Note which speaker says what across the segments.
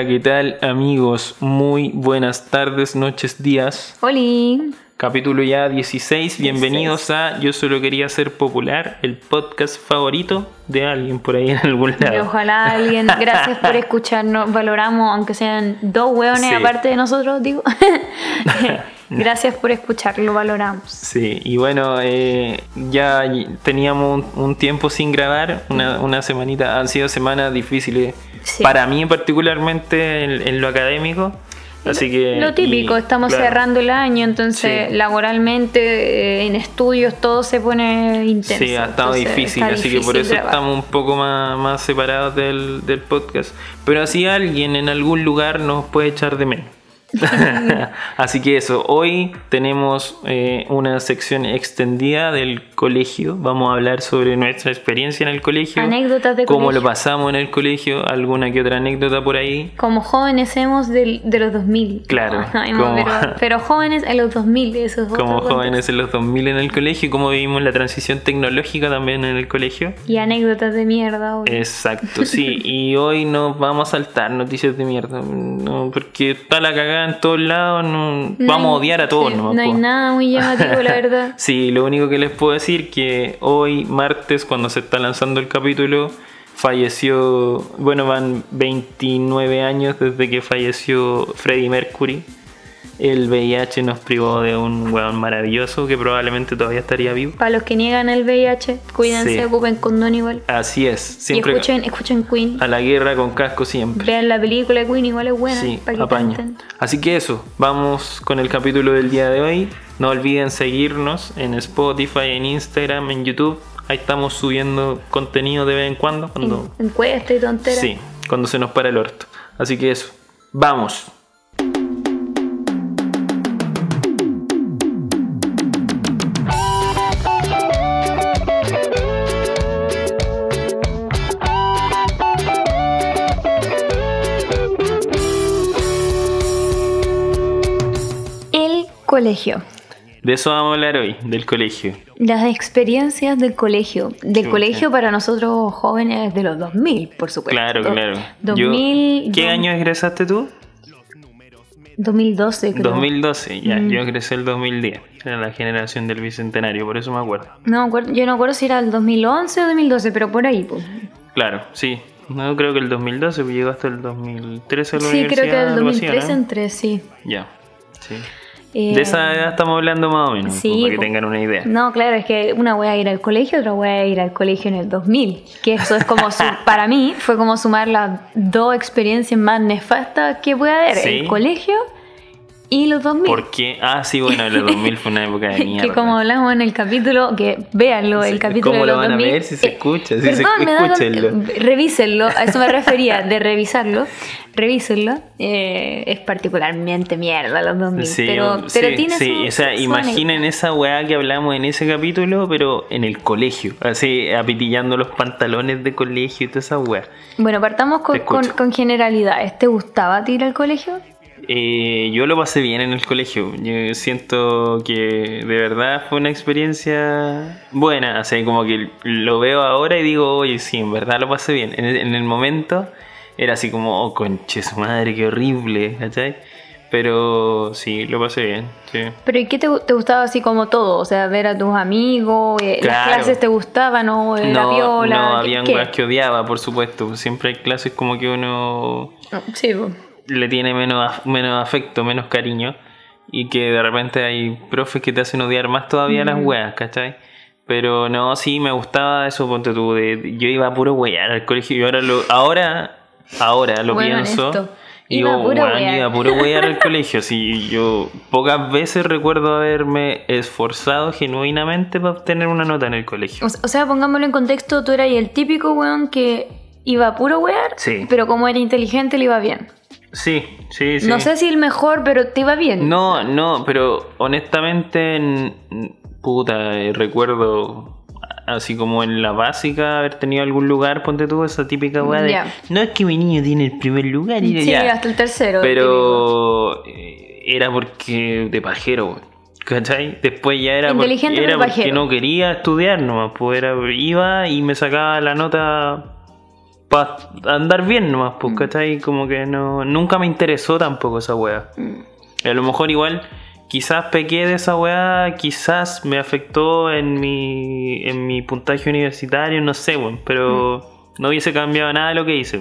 Speaker 1: Hola, ¿qué tal amigos? Muy buenas tardes, noches, días.
Speaker 2: Oli.
Speaker 1: Capítulo ya 16. Bienvenidos a Yo solo quería ser popular, el podcast favorito de alguien por ahí en algún
Speaker 2: Y
Speaker 1: lado.
Speaker 2: ojalá alguien, gracias por escucharnos, valoramos, aunque sean dos hueones
Speaker 1: Sí.
Speaker 2: aparte de nosotros, digo. gracias por escucharlo, valoramos.
Speaker 1: Sí, y bueno, eh, ya teníamos un, un tiempo sin grabar, una, una semanita, han sido semanas difíciles
Speaker 2: Sí.
Speaker 1: para mí particularmente en, en lo académico. Así que...
Speaker 2: Lo típico,
Speaker 1: y,
Speaker 2: estamos
Speaker 1: claro,
Speaker 2: cerrando el año, entonces
Speaker 1: Sí.
Speaker 2: laboralmente, eh, en estudios, todo se pone intenso.
Speaker 1: Sí, ha estado
Speaker 2: entonces
Speaker 1: difícil, así que por
Speaker 2: difícil
Speaker 1: eso
Speaker 2: grabar.
Speaker 1: estamos un poco más, más separados del, del podcast. Pero así alguien en algún lugar nos puede echar de menos. así que eso, hoy tenemos eh, una sección extendida del colegio. Vamos a hablar sobre nuestra experiencia en el colegio.
Speaker 2: Anécdotas de
Speaker 1: Cómo
Speaker 2: colegio.
Speaker 1: lo pasamos en el colegio, alguna que otra anécdota por ahí.
Speaker 2: Como jóvenes hemos del- de los 2000.
Speaker 1: Claro,
Speaker 2: no,
Speaker 1: como-
Speaker 2: pero, pero jóvenes en los 2000, eso es
Speaker 1: Como jóvenes en los 2000 en el colegio, cómo vivimos la transición tecnológica también en el colegio.
Speaker 2: Y anécdotas de mierda, obvio.
Speaker 1: Exacto, sí. Y hoy nos vamos a saltar noticias de mierda. No, porque está la cagada en todos lados. No,
Speaker 2: No
Speaker 1: vamos a odiar a todos.
Speaker 2: sí, no hay nada muy llamativo, la verdad.
Speaker 1: Sí, lo único que les puedo decir que hoy, martes, cuando se está lanzando el capítulo, falleció, bueno, van 29 años desde que falleció Freddie Mercury. El VIH nos privó de un weón maravilloso que probablemente todavía estaría vivo.
Speaker 2: Para los que niegan el VIH, cuídense,
Speaker 1: Sí.
Speaker 2: ocupen condón igual.
Speaker 1: Así es, siempre
Speaker 2: y escuchen, escuchen Queen.
Speaker 1: a la guerra con casco siempre.
Speaker 2: Vean la película de Queen, igual es buena.
Speaker 1: Sí,
Speaker 2: para que.
Speaker 1: Así que eso, vamos con el capítulo del día de hoy. No olviden seguirnos en Spotify, en Instagram, en YouTube. Ahí estamos subiendo contenido de vez en cuando. Cuando,
Speaker 2: En- Encuesta y tontera.
Speaker 1: sí, cuando se nos para el orto. Así que eso, vamos.
Speaker 2: Colegio.
Speaker 1: De eso vamos a hablar hoy, del colegio.
Speaker 2: Las experiencias del colegio. Del
Speaker 1: Chucha.
Speaker 2: colegio para nosotros jóvenes de los 2000, por supuesto.
Speaker 1: Claro, claro. Yo-
Speaker 2: 2000,
Speaker 1: ¿Qué
Speaker 2: do-
Speaker 1: año egresaste tú?
Speaker 2: 2012, creo.
Speaker 1: 2012, ya.
Speaker 2: Mm.
Speaker 1: Yo egresé el 2010. Era la generación del bicentenario, por eso me acuerdo.
Speaker 2: No, me acuerdo- yo no acuerdo si era el 2011 o 2012, pero por ahí. pues.
Speaker 1: Claro, sí. No creo que el 2012, pues llegó hasta el 2013 a la
Speaker 2: Sí, creo que el
Speaker 1: algo así, ¿o
Speaker 2: 2013
Speaker 1: no?
Speaker 2: entré, sí.
Speaker 1: Ya, sí.
Speaker 2: Eh,
Speaker 1: De esa edad estamos hablando más o menos,
Speaker 2: sí,
Speaker 1: para que tengan una idea.
Speaker 2: No, claro, es que una voy a ir al colegio, otra voy a ir al colegio en el 2000. Que eso es como, su- para mí, fue como sumar las dos experiencias más nefastas que puede haber:
Speaker 1: Sí.
Speaker 2: el colegio y los 2000.
Speaker 1: ¿Por qué? Ah, sí, bueno, el 2000 fue una época de mierda.
Speaker 2: que como hablamos en el capítulo, que véanlo, el capítulo
Speaker 1: ¿cómo
Speaker 2: de
Speaker 1: lo
Speaker 2: los
Speaker 1: van a
Speaker 2: 2000.
Speaker 1: ver si se
Speaker 2: eh,
Speaker 1: escucha? Si se-
Speaker 2: perdón, me da revísenlo, a eso me refería, de revisarlo, revísenlo. eh, es particularmente mierda los 2000,
Speaker 1: Sí,
Speaker 2: pero,
Speaker 1: sí,
Speaker 2: pero tiene
Speaker 1: sí,
Speaker 2: su-
Speaker 1: o sea,
Speaker 2: su
Speaker 1: imaginen esa weá que hablamos en ese capítulo, pero en el colegio, así apitillando los pantalones de colegio y toda esa weá.
Speaker 2: Bueno, partamos con, con, con generalidades. ¿Te gustaba a ti ir al colegio?
Speaker 1: Eh, yo lo pasé bien en el colegio. Yo siento que de verdad fue una experiencia buena. O sea, como que lo veo ahora y digo, oye, sí, en verdad lo pasé bien. En el, en el momento era así como, oh, conche su madre, qué horrible, ¿cachai? Pero sí, lo pasé bien, sí.
Speaker 2: ¿Pero y qué te, te gustaba así como todo? O sea, ver a tus amigos, eh, las
Speaker 1: Claro.
Speaker 2: clases te gustaban o era
Speaker 1: No,
Speaker 2: viola.
Speaker 1: no,
Speaker 2: ¿qué-
Speaker 1: habían weas que odiaba, por supuesto. Siempre hay clases como que uno
Speaker 2: Sí, po.
Speaker 1: le tiene menos, menos afecto, menos cariño. Y que de repente hay profes que te hacen odiar más todavía las weas, ¿cachai? Pero no, sí, me gustaba eso, ponte tú. De, yo iba a puro wear al colegio y ahora lo, ahora, ahora lo
Speaker 2: Bueno,
Speaker 1: pienso. Y
Speaker 2: Iba
Speaker 1: digo,
Speaker 2: a puro
Speaker 1: iba puro wear al colegio. Sí, yo pocas veces recuerdo haberme esforzado genuinamente para obtener una nota en el colegio.
Speaker 2: O, sea, pongámoslo en contexto, tú eras el típico weón que iba puro wear,
Speaker 1: Sí.
Speaker 2: pero como era inteligente le iba bien.
Speaker 1: Sí, sí, sí.
Speaker 2: No sé si el mejor, pero te iba bien.
Speaker 1: No, no, pero honestamente, puta, eh, recuerdo así como en la básica haber tenido algún lugar, ponte tú esa típica weá de. No es que mi niño tiene el primer lugar y
Speaker 2: Sí,
Speaker 1: ya.
Speaker 2: hasta el tercero.
Speaker 1: Pero eh, era porque de pajero, weón. ¿Cachai? Después ya era, porque,
Speaker 2: Inteligente,
Speaker 1: era porque
Speaker 2: pajero.
Speaker 1: no quería estudiar nomás, pues era, iba y me sacaba la nota para andar bien nomás, pues, ¿cachai? Como que no, nunca me interesó tampoco esa weá.
Speaker 2: Mm.
Speaker 1: A lo mejor igual, quizás pequé de esa weá, quizás me afectó en mi, en mi puntaje universitario, no sé, weón, pero no hubiese cambiado nada de lo que hice.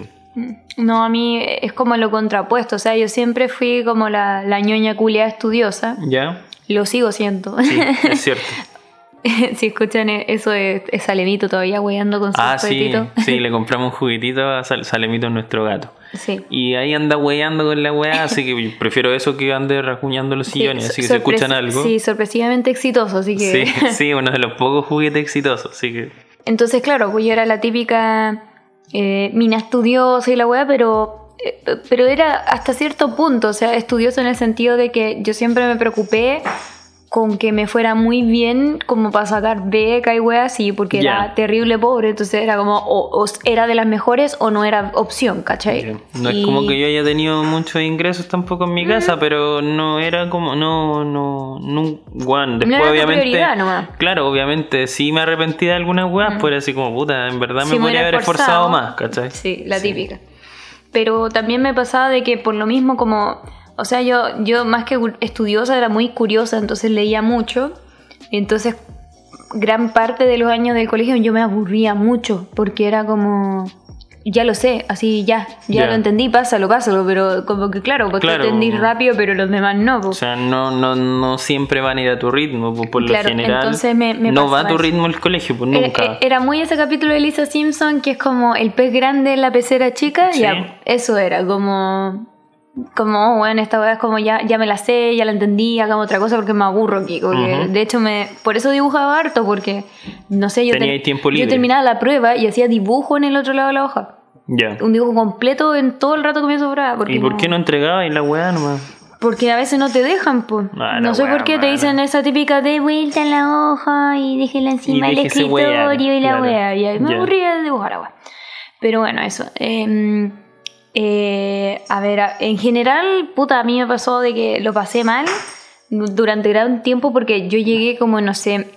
Speaker 2: No, a mí es como lo contrapuesto. O sea, yo siempre fui como la, la ñoña culia estudiosa.
Speaker 1: ¿Ya?
Speaker 2: Lo sigo siendo.
Speaker 1: Sí, es cierto.
Speaker 2: si escuchan e- eso es Salemito todavía hueando con su
Speaker 1: Ah, sí,
Speaker 2: juguetito.
Speaker 1: sí, le compramos un juguetito a Sal- Salemito nuestro gato.
Speaker 2: Sí.
Speaker 1: Y ahí anda weyando con la weá, así que prefiero eso que ande rajuñando los sillones,
Speaker 2: Sí,
Speaker 1: así que si escuchan algo.
Speaker 2: Sí, sorpresivamente exitoso, así que...
Speaker 1: Sí, sí, uno de los pocos juguetes exitosos, así que.
Speaker 2: Entonces, claro, pues yo era la típica eh, mina estudiosa y la weá, pero, eh, pero era hasta cierto punto, o sea, estudiosa en el sentido de que yo siempre me preocupé con que me fuera muy bien como para sacar beca y weá así, porque era terrible pobre, entonces era como, o, o era de las mejores o no era opción, ¿cachai?
Speaker 1: No es como que yo haya tenido muchos ingresos tampoco en mi casa, pero no era como, no, no, no, después
Speaker 2: tu
Speaker 1: obviamente, claro, obviamente sí me arrepentí de algunas weas, pues era así como, puta, en verdad me
Speaker 2: me
Speaker 1: podría haber esforzado más, ¿cachai?
Speaker 2: Sí, la típica. Pero también me pasaba de que por lo mismo como, o sea, yo, yo más que estudiosa era muy curiosa, entonces leía mucho. Entonces, gran parte de los años del colegio yo me aburría mucho, porque era como, ya lo sé, así ya, ya
Speaker 1: Ya.
Speaker 2: lo entendí, pásalo, pásalo, pero como que claro, porque
Speaker 1: Claro.
Speaker 2: entendí rápido, pero los demás no.
Speaker 1: O
Speaker 2: pues.
Speaker 1: sea, no, no, no siempre van a ir a tu ritmo, pues, por lo
Speaker 2: Claro,
Speaker 1: general.
Speaker 2: entonces me- me
Speaker 1: no va a tu
Speaker 2: eso.
Speaker 1: ritmo el colegio, pues
Speaker 2: Era-
Speaker 1: nunca.
Speaker 2: Era, muy ese capítulo de Lisa Simpson que es como el pez grande en la pecera chica.
Speaker 1: Sí.
Speaker 2: Ya, eso era, como. Como, oh, bueno, esta weá es como ya, ya me la sé, ya la entendí, hagamos otra cosa porque me aburro aquí. porque. De hecho, me por eso dibujaba harto, porque no sé, yo,
Speaker 1: ahí tiempo libre.
Speaker 2: yo terminaba la prueba y hacía dibujo en el otro lado de la hoja.
Speaker 1: Ya.
Speaker 2: Un dibujo completo en todo el rato que me sobraba. Porque
Speaker 1: ¿Y por qué no entregaba y la weá nomás?
Speaker 2: Porque a veces no te dejan, pues.
Speaker 1: Ah, la
Speaker 2: no sé por qué te dicen esa típica de vuelta en la hoja y déjela encima del escritorio y la
Speaker 1: claro.
Speaker 2: wea. Y ahí me aburría de dibujar agua. Pero bueno, eso. Em, eh, a ver, en general, puta, a mí me pasó de que lo pasé mal durante gran tiempo porque yo llegué como, no sé,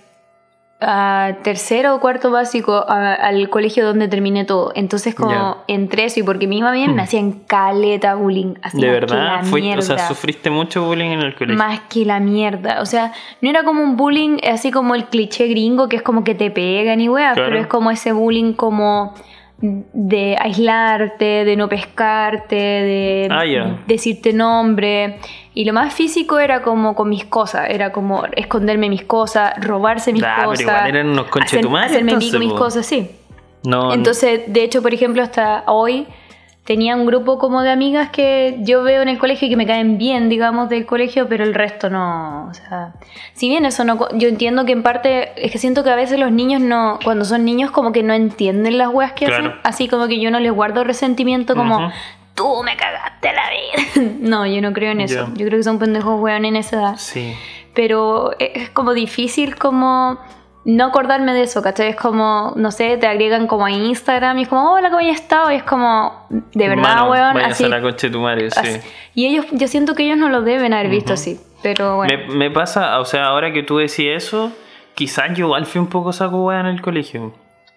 Speaker 2: a tercero o cuarto básico a- al colegio donde terminé todo. Entonces como
Speaker 1: Ya.
Speaker 2: entré eso y porque me iba bien me hacían caleta bullying. Así
Speaker 1: ¿De verdad? o sea, sufriste mucho bullying en el colegio.
Speaker 2: Más que la mierda. O sea, no era como un bullying así como el cliché gringo que es como que te pegan y weas,
Speaker 1: Claro.
Speaker 2: pero es como ese bullying como de aislarte, de no pescarte, de
Speaker 1: Ah,
Speaker 2: decirte nombre. Y lo más físico era como con mis cosas, era como esconderme mis cosas, robarse mis
Speaker 1: Ah, pero
Speaker 2: cosas.
Speaker 1: igual eran unos
Speaker 2: hacer- Hacerme
Speaker 1: entonces,
Speaker 2: mis
Speaker 1: po.
Speaker 2: cosas, sí.
Speaker 1: No,
Speaker 2: Entonces, de hecho, por ejemplo, hasta hoy tenía un grupo como de amigas que yo veo en el colegio y que me caen bien, digamos, del colegio, pero el resto no. O sea, si bien eso no. Yo entiendo que en parte. Es que siento que a veces los niños no. Cuando son niños, como que no entienden las weas que
Speaker 1: Claro.
Speaker 2: hacen. Así como que yo no les guardo resentimiento, como. Tú me cagaste la vida. no, yo no creo en eso. Yo creo que son pendejos weón en esa edad
Speaker 1: Sí.
Speaker 2: pero es como difícil como no acordarme de eso, ¿cachai? Es como, no sé, te agregan como a Instagram y es como, hola, ¿cómo has estado? Y es como, de verdad,
Speaker 1: Mano,
Speaker 2: weón, así,
Speaker 1: a la concha de tu madre, sí.
Speaker 2: Y ellos, yo siento que ellos no lo deben haber visto así, pero bueno.
Speaker 1: Me, me pasa, o sea, ahora que tú decís eso, quizás yo igual fui un poco saco weá en el colegio.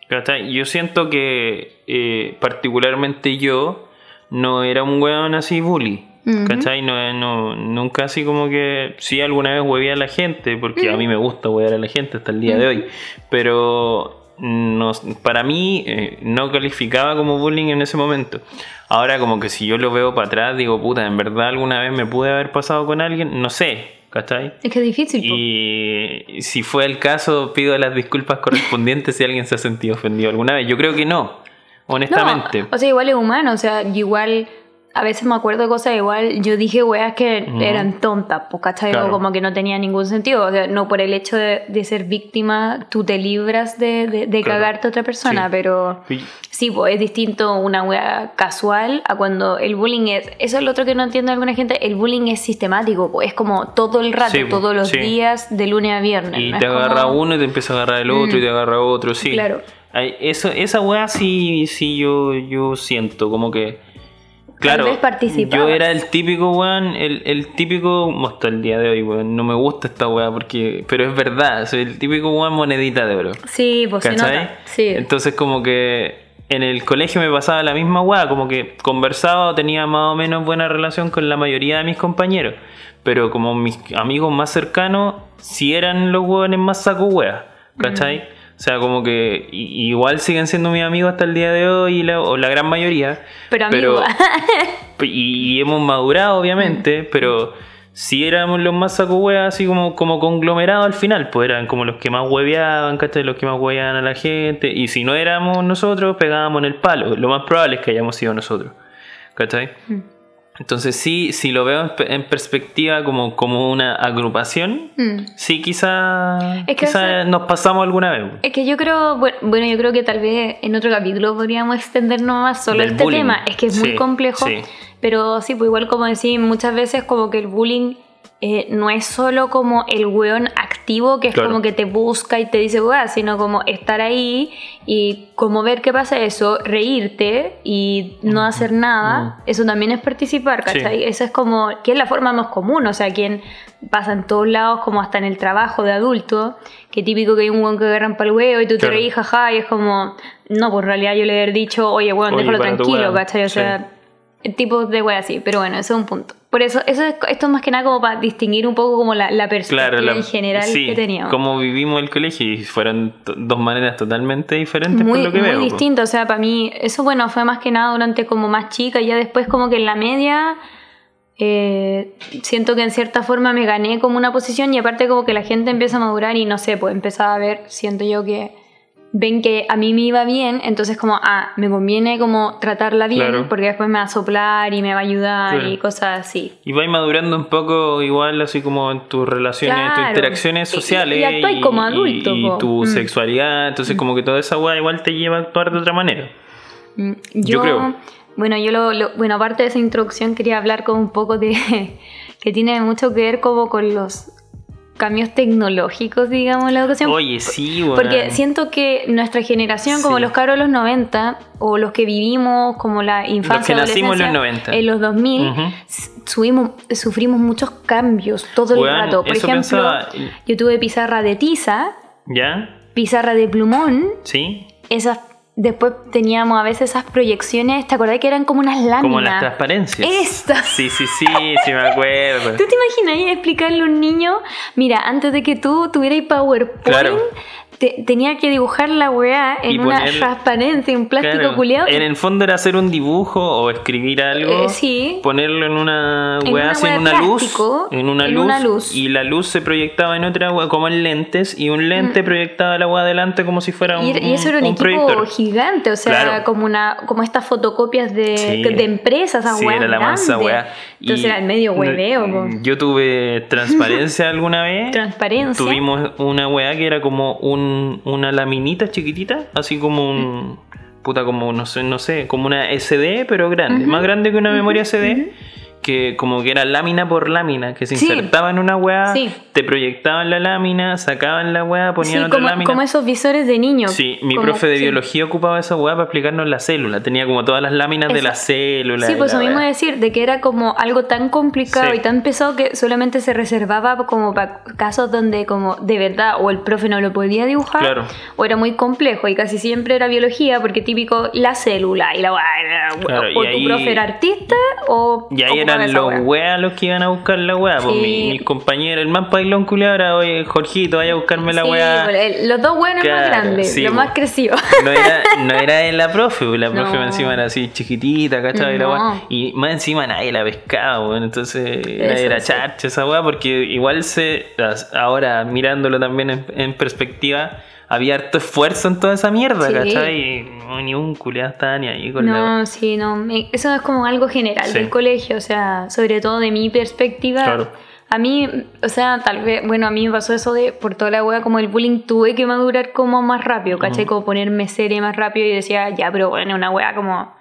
Speaker 1: ¿Cachai? Yo siento que, eh, particularmente yo, no era un weón así bully. ¿Cachai? No, no, nunca así como que. Sí, alguna vez huevé a la gente, porque a mí me gusta huevear a la gente hasta el día de hoy. Pero no, para mí eh, no calificaba como bullying en ese momento. Ahora, como que si yo lo veo para atrás, digo, puta, en verdad alguna vez me pude haber pasado con alguien, no sé, ¿cachai?
Speaker 2: Es que es difícil.
Speaker 1: Y si fue el caso, pido las disculpas correspondientes si alguien se ha sentido ofendido alguna vez. Yo creo que no, honestamente.
Speaker 2: No, o sea, igual es humano, o sea, igual a veces me acuerdo de cosas igual, yo dije weas que eran tontas, pues, ¿cachai?
Speaker 1: Claro.
Speaker 2: como que no tenía ningún sentido, o sea, no por el hecho de, de ser víctima, tú te libras de, de, de
Speaker 1: Claro.
Speaker 2: cagarte a otra persona,
Speaker 1: Sí.
Speaker 2: pero
Speaker 1: Y-
Speaker 2: sí, pues es distinto una wea casual a cuando el bullying es, eso es lo otro que no entiende alguna gente, el bullying es sistemático, pues es como todo el rato,
Speaker 1: Sí, pues,
Speaker 2: todos los
Speaker 1: sí.
Speaker 2: días, de lunes a viernes.
Speaker 1: Y
Speaker 2: no
Speaker 1: te agarra
Speaker 2: como-
Speaker 1: uno y te empieza a agarrar el otro y te agarra otro, sí.
Speaker 2: Claro.
Speaker 1: Eso, esa weá sí, sí yo, yo siento, como que. Claro, yo era el típico weón, el, el típico, hasta el día de hoy, weón, no me gusta esta weá porque, pero es verdad, soy el típico weón monedita de oro.
Speaker 2: Sí, pues se nota. Sí.
Speaker 1: Entonces como que en el colegio me pasaba la misma weá, como que conversaba o tenía más o menos buena relación con la mayoría de mis compañeros. Pero como mis amigos más cercanos, si eran los hueones más saco wea, ¿cachai? O sea, como que igual siguen siendo mis amigos hasta el día de hoy, la- o la gran mayoría.
Speaker 2: Pero amigo.
Speaker 1: y, y hemos madurado, obviamente, pero si éramos los más saco así como, como conglomerados al final, pues eran como los que más hueveaban, ¿cachai? Los que más hueveaban a la gente. Y si no éramos nosotros, pegábamos en el palo. Lo más probable es que hayamos sido nosotros, ¿cachai?
Speaker 2: Mm.
Speaker 1: Entonces sí, si lo veo en, pe- en perspectiva como, como una agrupación,
Speaker 2: Mm.
Speaker 1: sí quizá,
Speaker 2: Es que
Speaker 1: quizá
Speaker 2: ese-
Speaker 1: nos pasamos alguna vez.
Speaker 2: Es que yo creo, bu- bueno, yo creo que tal vez en otro capítulo podríamos extendernos más solo
Speaker 1: Del
Speaker 2: este
Speaker 1: bullying.
Speaker 2: tema. Es que es muy complejo.
Speaker 1: sí.
Speaker 2: Pero sí, pues igual como decís, muchas veces como que el bullying eh, no es solo como el weón activo que es
Speaker 1: Claro.
Speaker 2: como que te busca y te dice weá, sino como estar ahí y como ver qué pasa eso, reírte y no hacer nada, eso también es participar,
Speaker 1: Sí.
Speaker 2: ¿cachai? Esa es como, que es la forma más común, o sea, quien pasa en todos lados, como hasta en el trabajo de adulto, que típico que hay un weón que agarran para el huevo y tú te reís, jaja, y es como, no, pues en realidad yo le he dicho, oye, weón,
Speaker 1: Oye,
Speaker 2: déjalo tranquilo. ¿cachai? O
Speaker 1: Sí.
Speaker 2: sea, tipos de wea así, pero bueno, eso es un punto. Por eso, eso es, esto es más que nada como para distinguir un poco como la, la perspectiva
Speaker 1: Claro, la-
Speaker 2: en general
Speaker 1: sí,
Speaker 2: que teníamos.
Speaker 1: Como vivimos el colegio y fueron dos maneras totalmente diferentes
Speaker 2: muy,
Speaker 1: por lo que
Speaker 2: muy
Speaker 1: veo. po.
Speaker 2: distinto, o sea, para mí, eso bueno, fue más que nada durante como más chica, y ya después como que en la media eh, siento que en cierta forma me gané como una posición y aparte como que la gente empieza a madurar y no sé, pues empezaba a ver, siento yo que ven que a mí me iba bien, entonces como, ah, me conviene como tratarla bien
Speaker 1: Claro.
Speaker 2: porque después me va a soplar y me va a ayudar
Speaker 1: Claro.
Speaker 2: y cosas así.
Speaker 1: Y vais madurando un poco igual así como en tus relaciones, en tus
Speaker 2: Claro.
Speaker 1: interacciones
Speaker 2: Y- y-
Speaker 1: sociales.
Speaker 2: y actuáis como adulto,
Speaker 1: Y,
Speaker 2: po.
Speaker 1: tu
Speaker 2: Mm.
Speaker 1: sexualidad. Entonces como que toda esa weá igual te lleva a actuar de otra manera.
Speaker 2: Mm,
Speaker 1: Yo creo.
Speaker 2: Bueno, yo lo, lo- bueno, aparte de esa introducción quería hablar como un poco de que tiene mucho que ver como con los cambios tecnológicos, digamos, en la educación.
Speaker 1: Oye, sí, weón.
Speaker 2: Porque siento que nuestra generación, como
Speaker 1: Sí.
Speaker 2: los cabros de los 90, o los que vivimos como la infancia,
Speaker 1: que nacimos en los
Speaker 2: adolescencia,
Speaker 1: 90.
Speaker 2: en los 2000,
Speaker 1: Ujú.
Speaker 2: s- subimos, sufrimos muchos cambios todo el rato. Por ejemplo,
Speaker 1: pensaba-
Speaker 2: yo tuve pizarra de tiza,
Speaker 1: ¿Ya?
Speaker 2: pizarra de plumón,
Speaker 1: ¿Sí?
Speaker 2: esas después teníamos a veces esas proyecciones, ¿te acordás que eran como unas láminas?
Speaker 1: Como las transparencias.
Speaker 2: Estas.
Speaker 1: Sí, sí, sí, sí me acuerdo.
Speaker 2: ¿Tú te imaginas explicarle a un niño, mira, antes de que tú tuvieras PowerPoint,
Speaker 1: Claro.
Speaker 2: Te- tenía que dibujar la weá en una transparencia, un plástico
Speaker 1: Claro.
Speaker 2: culeado?
Speaker 1: En el fondo era hacer un dibujo o escribir algo.
Speaker 2: Eh, sí.
Speaker 1: Ponerlo en una
Speaker 2: En
Speaker 1: weá
Speaker 2: una
Speaker 1: así,
Speaker 2: weá
Speaker 1: en una luz. En una
Speaker 2: en
Speaker 1: luz.
Speaker 2: una luz.
Speaker 1: Y la luz se proyectaba en otra weá, como en lentes. Y un lente proyectaba la weá adelante como si fuera un.
Speaker 2: Mm. Y, y eso era un,
Speaker 1: un
Speaker 2: equipo
Speaker 1: proyector.
Speaker 2: gigante, o sea,
Speaker 1: Claro.
Speaker 2: como una como estas fotocopias de,
Speaker 1: Sí.
Speaker 2: de empresas, esas
Speaker 1: Sí, era la mansa weá.
Speaker 2: Entonces
Speaker 1: Y
Speaker 2: era el medio hueveo. po.
Speaker 1: Yo tuve transparencia alguna vez.
Speaker 2: Transparencia.
Speaker 1: Tuvimos una weá que era como un, una laminita chiquitita, así como un. Puta, como no sé, no sé, como una SD, pero grande, más grande que una memoria SD. Que como que era lámina por lámina, que se
Speaker 2: Sí.
Speaker 1: insertaba en una weá,
Speaker 2: Sí.
Speaker 1: te proyectaban la lámina, sacaban la weá, ponían
Speaker 2: Sí,
Speaker 1: otra
Speaker 2: como,
Speaker 1: lámina.
Speaker 2: como esos visores de niño.
Speaker 1: Sí, mi
Speaker 2: Como-
Speaker 1: profe de biología ocupaba esa weá para explicarnos la célula. Tenía como todas las láminas de la célula.
Speaker 2: Sí, pues eso mismo decir, de que era como algo tan complicado y tan pesado que solamente se reservaba como para casos donde como de verdad o el profe no lo podía dibujar
Speaker 1: Claro.
Speaker 2: o era muy complejo y casi siempre era biología porque típico la célula y la weá,
Speaker 1: Claro,
Speaker 2: o
Speaker 1: y
Speaker 2: tu
Speaker 1: ahí-
Speaker 2: profe era artista o
Speaker 1: Y ahí
Speaker 2: ocupaba
Speaker 1: eran los weas los que iban a buscar la wea. Pues
Speaker 2: Sí.
Speaker 1: mi- mis compañeros, el más pailón culiao era, oye, Jorgito, vaya a buscarme la
Speaker 2: Sí,
Speaker 1: wea.
Speaker 2: pues, el- los dos buenos
Speaker 1: Claro,
Speaker 2: más grandes,
Speaker 1: sí,
Speaker 2: los
Speaker 1: pues.
Speaker 2: más crecidos.
Speaker 1: No era, no era de la profe, pues, la profe
Speaker 2: No.
Speaker 1: encima era así chiquitita, ¿cachai? Y la
Speaker 2: No.
Speaker 1: wea. Y más encima nadie la pescaba, weón. Entonces era,
Speaker 2: Eso
Speaker 1: era charcha esa wea, porque igual se. Ahora mirándolo también en, en perspectiva, había harto esfuerzo en toda esa mierda,
Speaker 2: Sí.
Speaker 1: ¿cachai? Y no, ni un culiado estaba ni ahí con la.
Speaker 2: No, sí, no. Eso es como algo general
Speaker 1: Sí.
Speaker 2: del colegio, o sea, sobre todo de mi perspectiva.
Speaker 1: Claro.
Speaker 2: A mí, o sea, tal vez, bueno, a mí me pasó eso de por toda la wea, como el bullying, tuve que madurar como más rápido, ¿cachai? Como ponerme seria más rápido y decía, ya, pero bueno, una wea como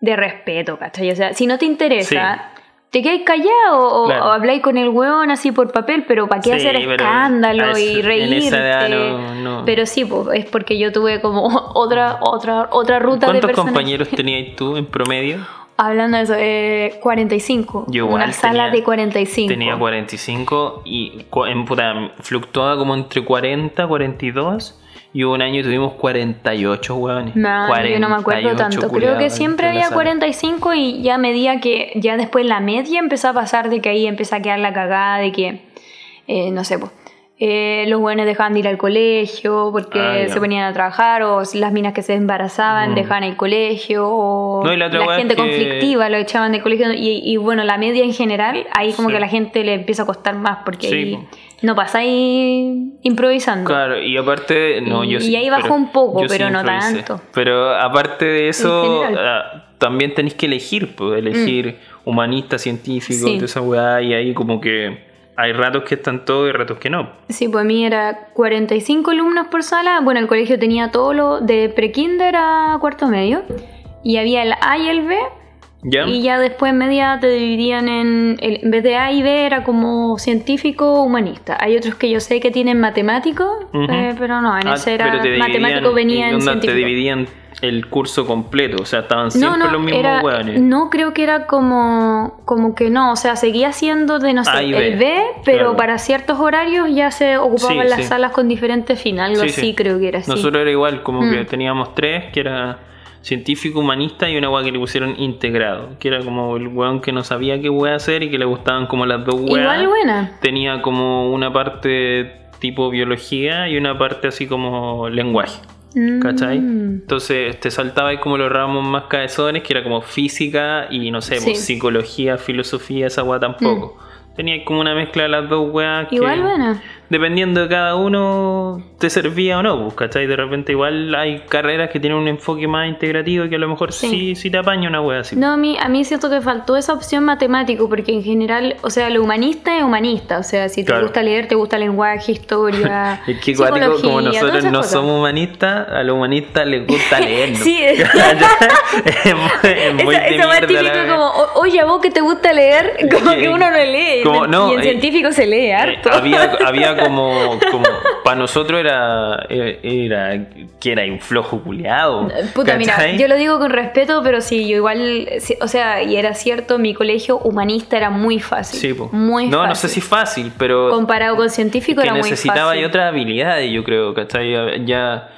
Speaker 2: de respeto, ¿cachai? O sea, si no te interesa. ¿Te quedáis callado o,
Speaker 1: Claro.
Speaker 2: o habláis con el weón así por papel? Pero ¿para qué
Speaker 1: Sí,
Speaker 2: hacer escándalo y reírte?
Speaker 1: no- no.
Speaker 2: Pero sí, pues, es porque yo tuve como otra, otra, otra ruta de
Speaker 1: ¿Cuántos compañeros tenías tú en promedio?
Speaker 2: Hablando de eso, eh, 45.
Speaker 1: Yo igual
Speaker 2: Una sala
Speaker 1: tenía-
Speaker 2: de 45.
Speaker 1: Tenía 45 y en, puta, fluctuaba como entre 40, 42 Y un año tuvimos 48 hueones.
Speaker 2: No, yo no me acuerdo
Speaker 1: 48
Speaker 2: tanto. Creo que siempre había
Speaker 1: sala.
Speaker 2: 45 y ya a medida que, ya después la media empezó a pasar de que ahí empieza a quedar la cagada de que, eh, no sé, pues, eh, los buenos dejaban de ir al colegio porque
Speaker 1: Ah,
Speaker 2: se ponían a trabajar o las minas que se embarazaban
Speaker 1: Mm.
Speaker 2: dejaban el colegio o
Speaker 1: No, la
Speaker 2: gente
Speaker 1: que-
Speaker 2: conflictiva lo echaban del colegio y, y, bueno, la media en general, ahí como
Speaker 1: Sí.
Speaker 2: que a la gente le empieza a costar más porque
Speaker 1: Sí,
Speaker 2: ahí. No pasáis improvisando.
Speaker 1: Claro, y aparte, no,
Speaker 2: Y-
Speaker 1: yo
Speaker 2: y ahí bajó un poco,
Speaker 1: sí
Speaker 2: pero no
Speaker 1: improvisé.
Speaker 2: tanto.
Speaker 1: Pero aparte de eso, ah, también tenéis que elegir, pues, elegir humanista, científico,
Speaker 2: Sí.
Speaker 1: toda esa weá, y ahí como que hay ratos que están todos y ratos que no.
Speaker 2: Sí, pues a mí era 45 alumnos por sala. Bueno, el colegio tenía todo lo de pre-kinder a cuarto medio. Y había el A y el B. Y ya después en media te dividían en. el- en vez de A y B era como científico humanista. Hay otros que yo sé que tienen matemático,
Speaker 1: Ujú.
Speaker 2: eh, pero no, en
Speaker 1: Ah,
Speaker 2: ese era
Speaker 1: te
Speaker 2: matemático venía
Speaker 1: ¿y
Speaker 2: en
Speaker 1: onda, te
Speaker 2: científico.
Speaker 1: dividían el curso completo, o sea, estaban
Speaker 2: No,
Speaker 1: siempre
Speaker 2: no,
Speaker 1: los mismos
Speaker 2: era,
Speaker 1: hueones.
Speaker 2: no creo que era como, como que no, o sea, seguía siendo de, no sé,
Speaker 1: y
Speaker 2: el
Speaker 1: B,
Speaker 2: B, pero
Speaker 1: claro.
Speaker 2: para ciertos horarios ya se ocupaban
Speaker 1: Sí,
Speaker 2: las
Speaker 1: sí.
Speaker 2: salas con diferentes fines, algo
Speaker 1: Sí,
Speaker 2: así
Speaker 1: sí.
Speaker 2: creo que era así.
Speaker 1: Nosotros era igual, como que
Speaker 2: Mm.
Speaker 1: teníamos tres, que era científico, humanista y una weá que le pusieron integrado, que era como el weón que no sabía qué weá hacer y que le gustaban como las dos weas.
Speaker 2: Igual buena.
Speaker 1: Tenía como una parte tipo biología y una parte así como lenguaje. ¿Cachai?
Speaker 2: Mm.
Speaker 1: Entonces te saltaba ahí como los ramos más cabezones, que era como física y no sé,
Speaker 2: Sí.
Speaker 1: pues, psicología, filosofía, esa weá tampoco. Tenía como una mezcla de las dos weas que
Speaker 2: Igual buena.
Speaker 1: Dependiendo de cada uno te servía o no, pues, ¿cachai? De repente igual hay carreras que tienen un enfoque más integrativo y que a lo mejor
Speaker 2: Sí.
Speaker 1: sí, sí te apaña una wea así.
Speaker 2: No, a mí, a mí siento que faltó esa opción matemático, porque en general, o sea, lo humanista es humanista, o sea, si te
Speaker 1: Claro.
Speaker 2: gusta leer, te gusta lenguaje, historia,
Speaker 1: Es que cuático, como nosotros no
Speaker 2: cosas.
Speaker 1: somos humanistas, a los humanistas les gusta leer.
Speaker 2: Sí, es-
Speaker 1: es muy, es muy
Speaker 2: Esa,
Speaker 1: de
Speaker 2: esa más
Speaker 1: mierda,
Speaker 2: típico como, "O- oye, a vos que te gusta leer, como que uno no lee.
Speaker 1: Como- no,
Speaker 2: y en
Speaker 1: eh,
Speaker 2: científico se lee
Speaker 1: Eh,
Speaker 2: harto.
Speaker 1: había, como, como para nosotros era, era que era un flojo culiado.
Speaker 2: Puta, mira, yo lo digo con respeto, pero sí, yo igual, sí, o sea, y era cierto, mi colegio humanista era muy fácil.
Speaker 1: Sí, po.
Speaker 2: Muy
Speaker 1: no,
Speaker 2: fácil.
Speaker 1: no sé si fácil, pero
Speaker 2: Comparado con científico
Speaker 1: que
Speaker 2: era muy
Speaker 1: necesitaba
Speaker 2: fácil.
Speaker 1: y otras habilidades, yo creo, ¿cachai? Ya, ya,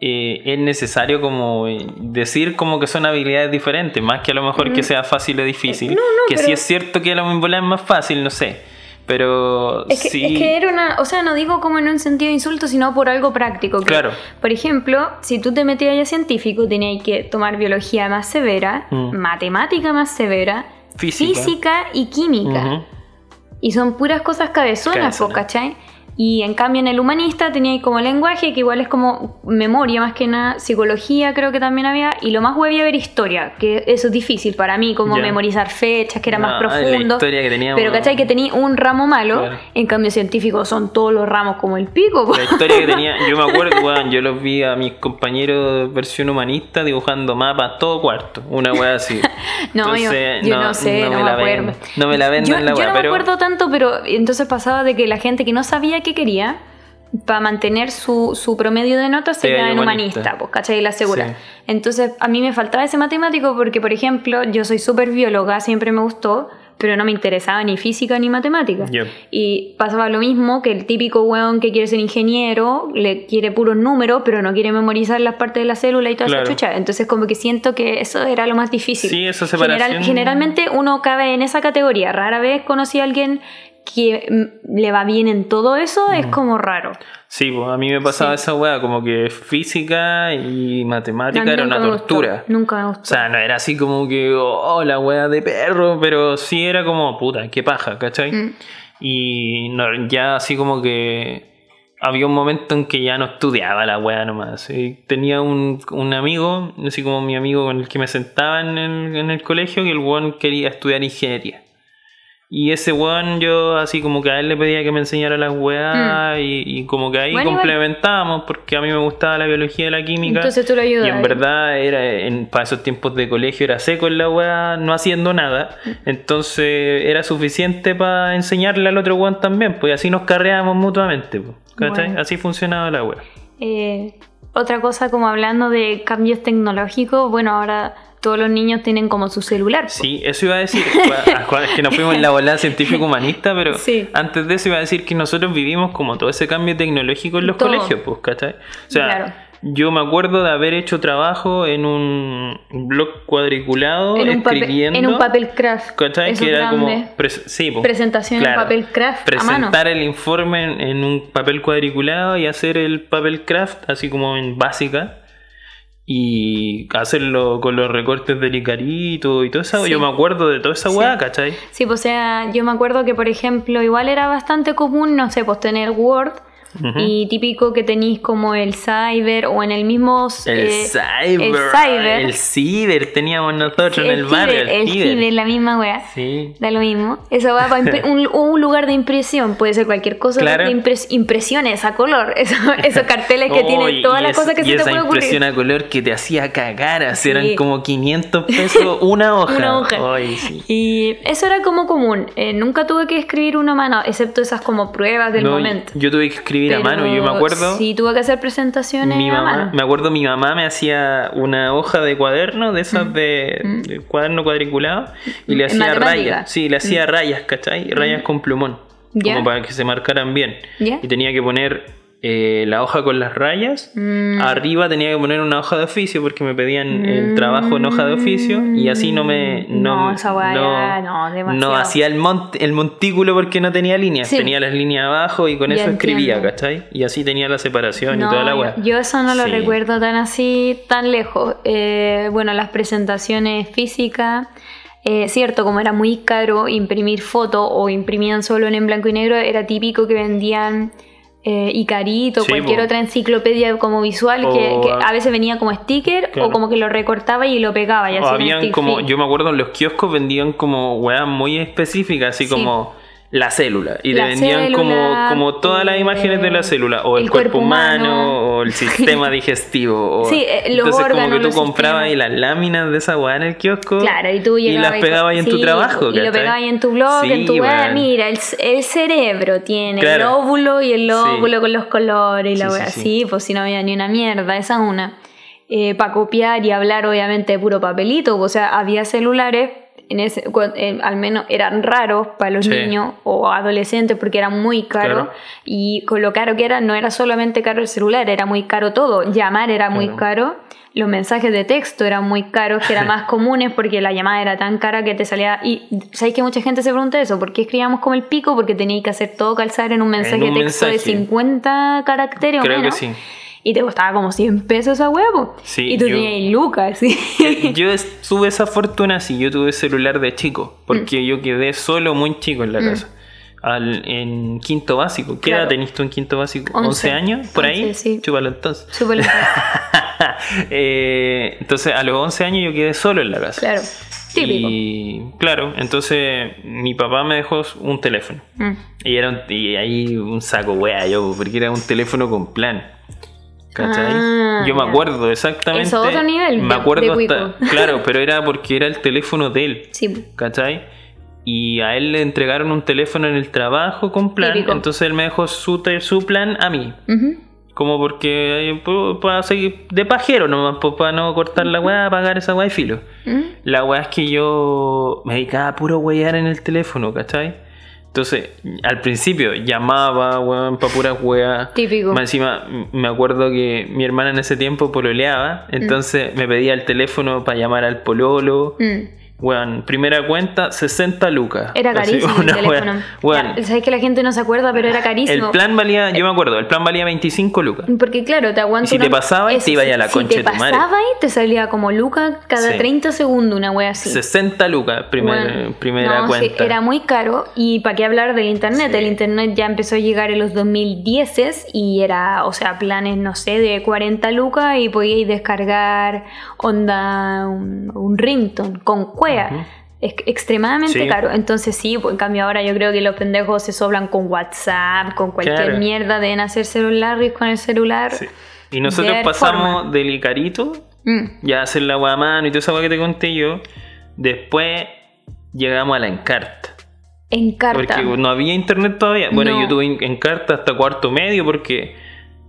Speaker 1: eh, es necesario como eh, decir como que son habilidades diferentes, más que a lo mejor que sea fácil o difícil.
Speaker 2: Mm. No, no,
Speaker 1: que
Speaker 2: pero-
Speaker 1: si es cierto que a lo mejor es más fácil, no sé. Pero
Speaker 2: Es que,
Speaker 1: sí.
Speaker 2: es que era una, o sea, no digo como en un sentido de insulto, sino por algo práctico. que,
Speaker 1: Claro.
Speaker 2: Por ejemplo, si tú te metías a científico, tenías que tomar biología más severa,
Speaker 1: Mm.
Speaker 2: matemática más severa,
Speaker 1: Física.
Speaker 2: física y química. Y son puras cosas Cabezonas. ¿cachai? Y en cambio en el humanista tenía ahí como lenguaje, que igual es como memoria más que nada, psicología creo que también había, y lo más huevo era historia, que eso es difícil para mí, como
Speaker 1: Ya.
Speaker 2: memorizar fechas, que era
Speaker 1: No,
Speaker 2: más
Speaker 1: la
Speaker 2: profundo.
Speaker 1: que teníamos-
Speaker 2: Pero ¿cachai? Que tenía un ramo malo,
Speaker 1: Claro.
Speaker 2: en cambio científico son todos los ramos como el pico.
Speaker 1: La historia que tenía, yo me acuerdo, weón, yo los vi a mis compañeros versión humanista dibujando mapas todo cuarto, una wea así.
Speaker 2: No, yo-
Speaker 1: Entonces,
Speaker 2: yo, no, sé, no, me,
Speaker 1: la
Speaker 2: acuerdo.
Speaker 1: ven- no me la venden
Speaker 2: yo,
Speaker 1: la
Speaker 2: yo
Speaker 1: wea,
Speaker 2: no
Speaker 1: pero
Speaker 2: me acuerdo tanto, pero entonces pasaba de que la gente que no sabía qué quería, para mantener su, su promedio de notas, se
Speaker 1: Sí,
Speaker 2: quedaba en
Speaker 1: humanista.
Speaker 2: humanista, pues, ¿cachai? La segura.
Speaker 1: Sí.
Speaker 2: Entonces, a mí me faltaba ese matemático porque, por ejemplo, yo soy súper bióloga, siempre me gustó, pero no me interesaba ni física ni matemática.
Speaker 1: Ya.
Speaker 2: Y pasaba lo mismo que el típico weón que quiere ser ingeniero, le quiere puros números, pero no quiere memorizar las partes de la célula y toda
Speaker 1: Claro.
Speaker 2: esa chucha. Entonces, como que siento que eso era lo más difícil.
Speaker 1: Sí, esa separación-
Speaker 2: generalmente uno cabe en esa categoría. Rara vez conocí a alguien que mm, le va bien en todo eso, es como raro.
Speaker 1: Sí, pues a mí me pasaba
Speaker 2: Sí.
Speaker 1: esa weá, como que física y matemática era una
Speaker 2: gustó,
Speaker 1: tortura.
Speaker 2: Nunca me
Speaker 1: O
Speaker 2: gustó.
Speaker 1: sea, no era así como que, oh, la weá de perro, pero sí era como, puta, qué paja, ¿cachai?
Speaker 2: Mm.
Speaker 1: Y no, ya así como que había un momento en que ya no estudiaba la weá nomás. Y tenía un, un amigo, así como mi amigo con el que me sentaba en el, en el colegio, que el weón quería estudiar ingeniería. Y ese weón yo así como que a él le pedía que me enseñara las weas y, y como que ahí.
Speaker 2: Bueno,
Speaker 1: complementábamos porque a mí me gustaba la biología y la química.
Speaker 2: Entonces tú lo ayudas.
Speaker 1: Y en verdad era en, para esos tiempos de colegio era seco en la weá, no haciendo nada. Entonces era suficiente para enseñarle al otro weón también, pues y así nos carreábamos mutuamente, pues, ¿cachai?
Speaker 2: Bueno.
Speaker 1: Así funcionaba la weá.
Speaker 2: Eh, otra cosa como hablando de cambios tecnológicos, bueno, ahora todos los niños tienen como su celular.
Speaker 1: Sí, eso iba a decir. Es que nos fuimos en la volada científico-humanista, pero
Speaker 2: Sí.
Speaker 1: antes de eso iba a decir que nosotros vivimos como todo ese cambio tecnológico en los
Speaker 2: Todo.
Speaker 1: colegios, pues, ¿cachai? O sea,
Speaker 2: Claro.
Speaker 1: yo me acuerdo de haber hecho trabajo en un blog cuadriculado,
Speaker 2: En un, papel,
Speaker 1: escribiendo.
Speaker 2: en un papel craft.
Speaker 1: ¿Cachai?
Speaker 2: esos
Speaker 1: Que era como. sí, po,
Speaker 2: Presentación en
Speaker 1: claro.
Speaker 2: papel craft a mano.
Speaker 1: Presentar el informe en, en un papel cuadriculado y hacer el papel craft, así como en básica. Y hacerlo con los recortes del Icarito y todo eso.
Speaker 2: Sí.
Speaker 1: Yo me acuerdo de toda esa
Speaker 2: Sí.
Speaker 1: weá, ¿cachai?
Speaker 2: Sí, pues, o sea, yo me acuerdo que, por ejemplo, igual era bastante común, no sé, pues tener Word
Speaker 1: Ujú.
Speaker 2: y típico que tenéis como el Cyber o en el mismo...
Speaker 1: El
Speaker 2: eh,
Speaker 1: cyber.
Speaker 2: El Cyber.
Speaker 1: El ciber teníamos nosotros en el
Speaker 2: ciber,
Speaker 1: barrio.
Speaker 2: El ciber, la misma wea.
Speaker 1: Sí.
Speaker 2: Da lo mismo. Para impre- un, un lugar de impresión. Puede ser cualquier cosa
Speaker 1: Claro.
Speaker 2: de impres- impresiones a color. Eso- esos carteles que
Speaker 1: Oh,
Speaker 2: tienen todas las
Speaker 1: esa-
Speaker 2: cosas que
Speaker 1: y
Speaker 2: se te
Speaker 1: esa
Speaker 2: puede ocurrir.
Speaker 1: impresión a color que te hacía cagar, así
Speaker 2: Sí.
Speaker 1: eran como 500 pesos una hoja.
Speaker 2: Una hoja.
Speaker 1: Sí.
Speaker 2: Y eso era como común. Eh, nunca tuve que escribir una mano, excepto esas como pruebas del
Speaker 1: No,
Speaker 2: momento.
Speaker 1: Yo tuve que escribir a
Speaker 2: Pero
Speaker 1: mano, yo me acuerdo.
Speaker 2: Sí, tuve que hacer presentaciones
Speaker 1: mi
Speaker 2: a
Speaker 1: mamá,
Speaker 2: mano.
Speaker 1: me acuerdo mi mamá me hacía una hoja de cuaderno, de esas de, de cuaderno cuadriculado, y le
Speaker 2: Mm.
Speaker 1: Hacía rayas. Sí, le hacía rayas, ¿cachai? Rayas con plumón. Como para que se marcaran bien.
Speaker 2: Ya.
Speaker 1: Y tenía que poner eh, la hoja con las rayas.
Speaker 2: Mm.
Speaker 1: Arriba tenía que poner una hoja de oficio porque me pedían el trabajo en hoja de oficio y así no me no,
Speaker 2: No, esa weá ya, no, demasiado.
Speaker 1: no hacía el mont- el montículo porque no tenía líneas,
Speaker 2: Sí.
Speaker 1: tenía las líneas abajo y con
Speaker 2: Ya
Speaker 1: eso escribía,
Speaker 2: entiendo.
Speaker 1: ¿cachai? Y así tenía la separación y
Speaker 2: No,
Speaker 1: toda la weá.
Speaker 2: yo eso no lo
Speaker 1: Sí.
Speaker 2: recuerdo tan así, tan lejos. Eh, bueno, las presentaciones físicas, eh, cierto, como era muy caro imprimir fotos o imprimían solo en blanco y negro, era típico que vendían eh, Icarito,
Speaker 1: Sí,
Speaker 2: cualquier otra enciclopedia como visual, que,
Speaker 1: O
Speaker 2: que
Speaker 1: a-
Speaker 2: a veces venía como sticker
Speaker 1: Claro.
Speaker 2: o como que lo recortaba y lo pegaba. Y
Speaker 1: O habían como, yo me acuerdo en los kioscos vendían como weas muy específicas, así
Speaker 2: Sí.
Speaker 1: como la célula. Y
Speaker 2: La
Speaker 1: te vendían como,
Speaker 2: célula,
Speaker 1: como todas las
Speaker 2: eh,
Speaker 1: imágenes de la célula, o el,
Speaker 2: el
Speaker 1: cuerpo,
Speaker 2: cuerpo
Speaker 1: humano,
Speaker 2: humano.
Speaker 1: o el sistema digestivo. O,
Speaker 2: Sí, eh, los
Speaker 1: entonces como que tú comprabas
Speaker 2: sistemas.
Speaker 1: las láminas de esa wea en el kiosco.
Speaker 2: Claro, y tú
Speaker 1: y las
Speaker 2: y-
Speaker 1: pegabas en tu
Speaker 2: sí,
Speaker 1: trabajo.
Speaker 2: Y lo pegabas en tu blog, en tu
Speaker 1: Sí,
Speaker 2: web.
Speaker 1: weón.
Speaker 2: Mira, el, el cerebro tiene el óvulo y el
Speaker 1: Sí.
Speaker 2: óvulo con los colores y la
Speaker 1: Sí,
Speaker 2: wea.
Speaker 1: sí,
Speaker 2: Sí,
Speaker 1: sí.
Speaker 2: pues si no había ni una mierda, esa es una. Para copiar y hablar, obviamente, de puro papelito. O sea, había celulares. En ese, al menos eran raros para los
Speaker 1: Sí.
Speaker 2: niños o adolescentes porque eran muy caros
Speaker 1: Claro.
Speaker 2: y con lo caro que era no era solamente caro el celular, era muy caro todo, llamar era muy
Speaker 1: Claro.
Speaker 2: caro, los mensajes de texto eran muy caros, que eran más comunes porque la llamada era tan cara que te salía... Y sabéis que mucha gente se pregunta eso, ¿por qué escribíamos como el pico? Porque tenía que hacer todo calzar en un mensaje
Speaker 1: un
Speaker 2: de texto de
Speaker 1: mensaje.
Speaker 2: 50 caracteres o
Speaker 1: Creo que
Speaker 2: menos.
Speaker 1: sí.
Speaker 2: Y te costaba como 100 pesos a huevo.
Speaker 1: Sí,
Speaker 2: y tú
Speaker 1: yo-
Speaker 2: tenías lucas, sí.
Speaker 1: Yo tuve esa fortuna, sí, yo tuve celular de chico, porque
Speaker 2: Mm.
Speaker 1: yo quedé solo muy chico en la casa. Al, en quinto básico. ¿Qué
Speaker 2: Claro.
Speaker 1: edad tenés tú en quinto básico?
Speaker 2: Once.
Speaker 1: ¿11 años? ¿Por ahí?
Speaker 2: Sí.
Speaker 1: Chúpalo entonces.
Speaker 2: Súper
Speaker 1: Eh, entonces, a los 11 años yo quedé solo en la casa.
Speaker 2: Claro. Típico.
Speaker 1: Y claro, entonces mi papá me dejó un teléfono.
Speaker 2: Mm.
Speaker 1: Y era un- y ahí un saco wea yo, porque era un teléfono con plan. ¿Cachai?
Speaker 2: Ah,
Speaker 1: yo me acuerdo exactamente.
Speaker 2: Eso, otro nivel
Speaker 1: Me acuerdo
Speaker 2: de
Speaker 1: hasta. Claro, pero era porque era el teléfono de él.
Speaker 2: Sí.
Speaker 1: ¿Cachai? Y a él le entregaron un teléfono en el trabajo con plan.
Speaker 2: Típico.
Speaker 1: Entonces él me dejó su, su plan a mí. Como porque eh, para seguir de pajero nomás, para no cortar la weá, pagar esa weá y filo. La weá es que yo me dedicaba a puro wear en el teléfono, ¿cachai? Entonces, al principio llamaba, weón, pa' puras weas.
Speaker 2: Típico.
Speaker 1: Más encima, me acuerdo que mi hermana en ese tiempo pololeaba, entonces me pedía el teléfono para llamar al pololo.
Speaker 2: Mm.
Speaker 1: Weón, primera cuenta, 60 lucas.
Speaker 2: Era
Speaker 1: Así,
Speaker 2: carísimo el teléfono. Ya, Sabes que la gente no se acuerda, pero era
Speaker 1: el
Speaker 2: carísimo.
Speaker 1: plan valía, yo me acuerdo, el plan valía 25 lucas.
Speaker 2: Porque claro, te aguanta
Speaker 1: Y si te pasaba, te iba ya a la concha
Speaker 2: Si
Speaker 1: de
Speaker 2: te
Speaker 1: tu madre.
Speaker 2: pasaba y te salía como Luca cada
Speaker 1: Sí.
Speaker 2: 30 segundos, una wea así.
Speaker 1: 60 lucas, primer-
Speaker 2: Bueno,
Speaker 1: primera
Speaker 2: no, sí,
Speaker 1: cuenta.
Speaker 2: era muy caro. Y para qué hablar del internet.
Speaker 1: Sí.
Speaker 2: El internet ya empezó a llegar en los 2010 y era, o sea, planes, no sé, de 40 lucas y podíais descargar onda un, un ringtone con Es extremadamente
Speaker 1: Sí.
Speaker 2: caro. Entonces sí, pues en cambio ahora yo creo que los pendejos se sobran con WhatsApp, con cualquier
Speaker 1: Claro.
Speaker 2: mierda, deben hacerse los largos con el celular.
Speaker 1: Sí. Y nosotros
Speaker 2: de
Speaker 1: pasamos
Speaker 2: forma.
Speaker 1: del Icarito,
Speaker 2: Mm.
Speaker 1: ya hacer la agua a mano y toda esa agua que te conté yo. Después llegamos a la Encarta.
Speaker 2: En carta.
Speaker 1: Porque no había internet todavía. Bueno,
Speaker 2: No.
Speaker 1: yo tuve Encarta hasta cuarto medio porque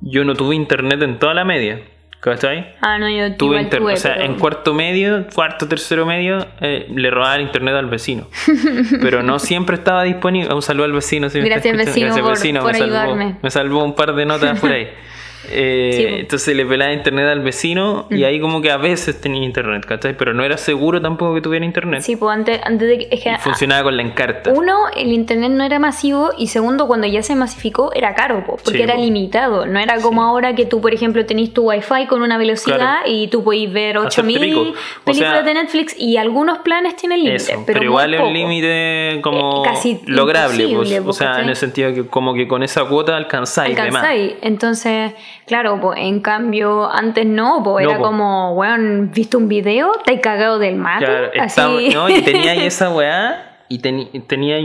Speaker 1: yo no tuve internet en toda la media. ¿Cachai?
Speaker 2: Ah, no, yo
Speaker 1: Tuve
Speaker 2: igual tuve,
Speaker 1: o sea,
Speaker 2: pero-
Speaker 1: en cuarto medio, cuarto, tercero medio, eh, le robaban internet al vecino. Pero no siempre estaba disponible. Un saludo al vecino. si me está
Speaker 2: Gracias, vecino, por- por
Speaker 1: me salvó, me salvó un par de notas por ahí. Eh,
Speaker 2: Sí, po.
Speaker 1: entonces le pelaba internet al vecino
Speaker 2: Mm.
Speaker 1: y ahí como que a veces tenía internet, ¿cachai? Pero no era seguro tampoco que tuviera internet.
Speaker 2: Sí, pues antes, antes de que...
Speaker 1: Y funcionaba con la encarta.
Speaker 2: Uno, el internet no era masivo y segundo, cuando ya se masificó era caro, po, porque
Speaker 1: Sí,
Speaker 2: era
Speaker 1: po.
Speaker 2: limitado. No era como ahora que tú, por ejemplo, tenés tu wifi con una velocidad
Speaker 1: Claro.
Speaker 2: y tú podés ver
Speaker 1: Hacerte
Speaker 2: 8000
Speaker 1: pico. O
Speaker 2: películas
Speaker 1: sea,
Speaker 2: de Netflix y algunos planes tienen límite,
Speaker 1: Eso,
Speaker 2: pero,
Speaker 1: pero, igual es un límite como
Speaker 2: Eh, casi
Speaker 1: lograble, pues.
Speaker 2: imposible,
Speaker 1: o
Speaker 2: pues,
Speaker 1: sea, en el sentido que como que con esa cuota alcanzáis.
Speaker 2: Alcanzáis. Entonces, claro, pues en cambio, antes no, pues
Speaker 1: No,
Speaker 2: era
Speaker 1: po.
Speaker 2: como, weón, ¿viste un video? ¿Te has cagado del mate?
Speaker 1: Claro,
Speaker 2: Así.
Speaker 1: no, y tenía ahí esa weá y teni- tenía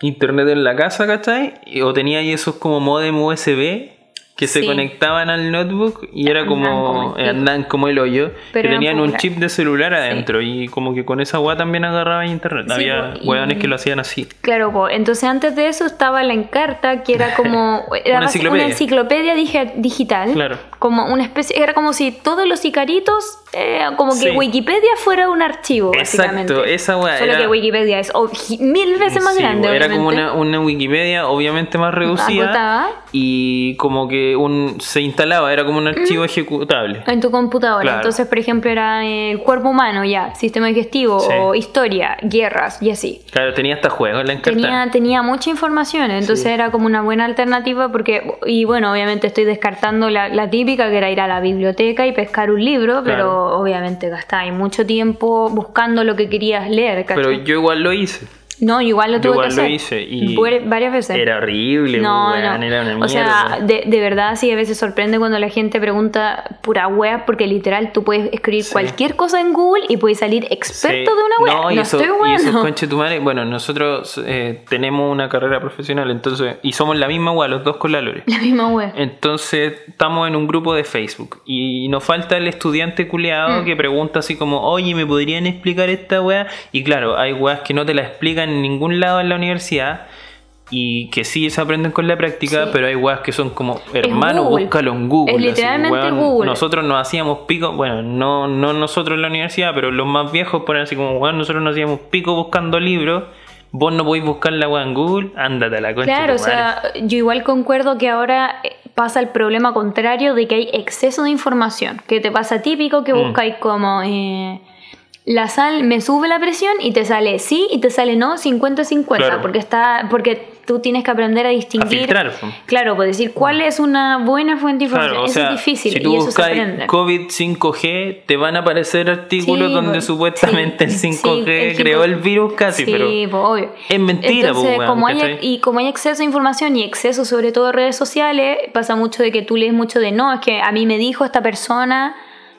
Speaker 1: internet en la casa, ¿cachai? O tenía ahí esos como modem USB que se
Speaker 2: Sí.
Speaker 1: conectaban al notebook y era
Speaker 2: Andaban
Speaker 1: como,
Speaker 2: el
Speaker 1: andaban como el hoyo,
Speaker 2: Pero
Speaker 1: que tenían un chip de celular adentro y como que con esa weá también agarraba internet.
Speaker 2: Sí,
Speaker 1: Había
Speaker 2: po,
Speaker 1: weones que lo hacían así.
Speaker 2: Claro, pues entonces antes de eso estaba la Encarta, que era como era
Speaker 1: Una enciclopedia.
Speaker 2: una enciclopedia digi- digital,
Speaker 1: Claro.
Speaker 2: Como una especie, era como si todos los icaritos, eh, como que
Speaker 1: Sí.
Speaker 2: Wikipedia fuera un archivo, básicamente.
Speaker 1: Exacto, esa weá
Speaker 2: Solo
Speaker 1: era-
Speaker 2: que Wikipedia es mil veces más
Speaker 1: Sí,
Speaker 2: grande.
Speaker 1: Era como una, una Wikipedia, obviamente más reducida. Y como que un se instalaba, era como un archivo ejecutable.
Speaker 2: En tu computadora.
Speaker 1: Claro.
Speaker 2: Entonces, por ejemplo, era el cuerpo humano, ya, sistema digestivo,
Speaker 1: Sí.
Speaker 2: o historia, guerras, y así.
Speaker 1: Claro, tenía hasta juegos en la.
Speaker 2: Tenía, tenía mucha información, entonces era como una buena alternativa porque, y bueno, obviamente estoy descartando la, la típica que era ir a la biblioteca y pescar un libro, pero obviamente gastáis mucho tiempo buscando lo que querías leer, ¿cachai?
Speaker 1: Pero yo igual lo hice.
Speaker 2: No, igual lo tuve
Speaker 1: igual
Speaker 2: que
Speaker 1: lo
Speaker 2: hacer.
Speaker 1: hice y
Speaker 2: Var- varias veces.
Speaker 1: Era horrible,
Speaker 2: No, no.
Speaker 1: era una mierda.
Speaker 2: O sea, de, de verdad sí, a veces sorprende cuando la gente pregunta pura wea, porque literal tú puedes escribir
Speaker 1: Sí.
Speaker 2: cualquier cosa en Google y puedes salir experto
Speaker 1: Sí.
Speaker 2: de una wea.
Speaker 1: No,
Speaker 2: No,
Speaker 1: y eso,
Speaker 2: estoy
Speaker 1: y
Speaker 2: bueno.
Speaker 1: conche tu madre, bueno, nosotros eh, tenemos una carrera profesional, entonces, y somos la misma weá, los dos con la Lore.
Speaker 2: La misma wea.
Speaker 1: Entonces estamos en un grupo de Facebook y nos falta el estudiante culeado
Speaker 2: Mm.
Speaker 1: que pregunta así como, oye, ¿me podrían explicar esta weá? Y claro, hay weas que no te la explican en ningún lado en la universidad y que sí se aprenden con la práctica,
Speaker 2: Sí.
Speaker 1: pero hay weas que son como, hermano, búscalo en Google.
Speaker 2: Es
Speaker 1: así,
Speaker 2: literalmente. Google.
Speaker 1: Nosotros nos hacíamos pico, bueno, no, no nosotros en la universidad, pero los más viejos ponen así como, weón, nosotros nos hacíamos pico buscando libros. Vos no podéis buscar la weá en Google, ándate a la concha.
Speaker 2: Claro, o sea, yo igual concuerdo que ahora eh, pasa el problema contrario de que hay exceso de información. Que te pasa típico que
Speaker 1: Mm.
Speaker 2: buscáis como eh, la sal me sube la presión y te sale sí y te sale no 50-50
Speaker 1: Claro.
Speaker 2: porque está porque tú tienes que aprender a distinguir.
Speaker 1: filtrar.
Speaker 2: Claro, pues decir cuál es una buena fuente de información.
Speaker 1: Claro, o
Speaker 2: eso es difícil
Speaker 1: si tú
Speaker 2: y eso se
Speaker 1: buscas
Speaker 2: aprende.
Speaker 1: COVID 5G, te van a aparecer artículos
Speaker 2: Sí,
Speaker 1: donde
Speaker 2: pues,
Speaker 1: supuestamente
Speaker 2: sí,
Speaker 1: el
Speaker 2: sí,
Speaker 1: 5G
Speaker 2: el
Speaker 1: creó
Speaker 2: 5G.
Speaker 1: el virus casi,
Speaker 2: Sí,
Speaker 1: pero
Speaker 2: obvio.
Speaker 1: es mentira,
Speaker 2: Entonces, como hay, y como hay exceso de información y exceso sobre todo de redes sociales, pasa mucho de que tú lees mucho de no, es que a mí me dijo esta persona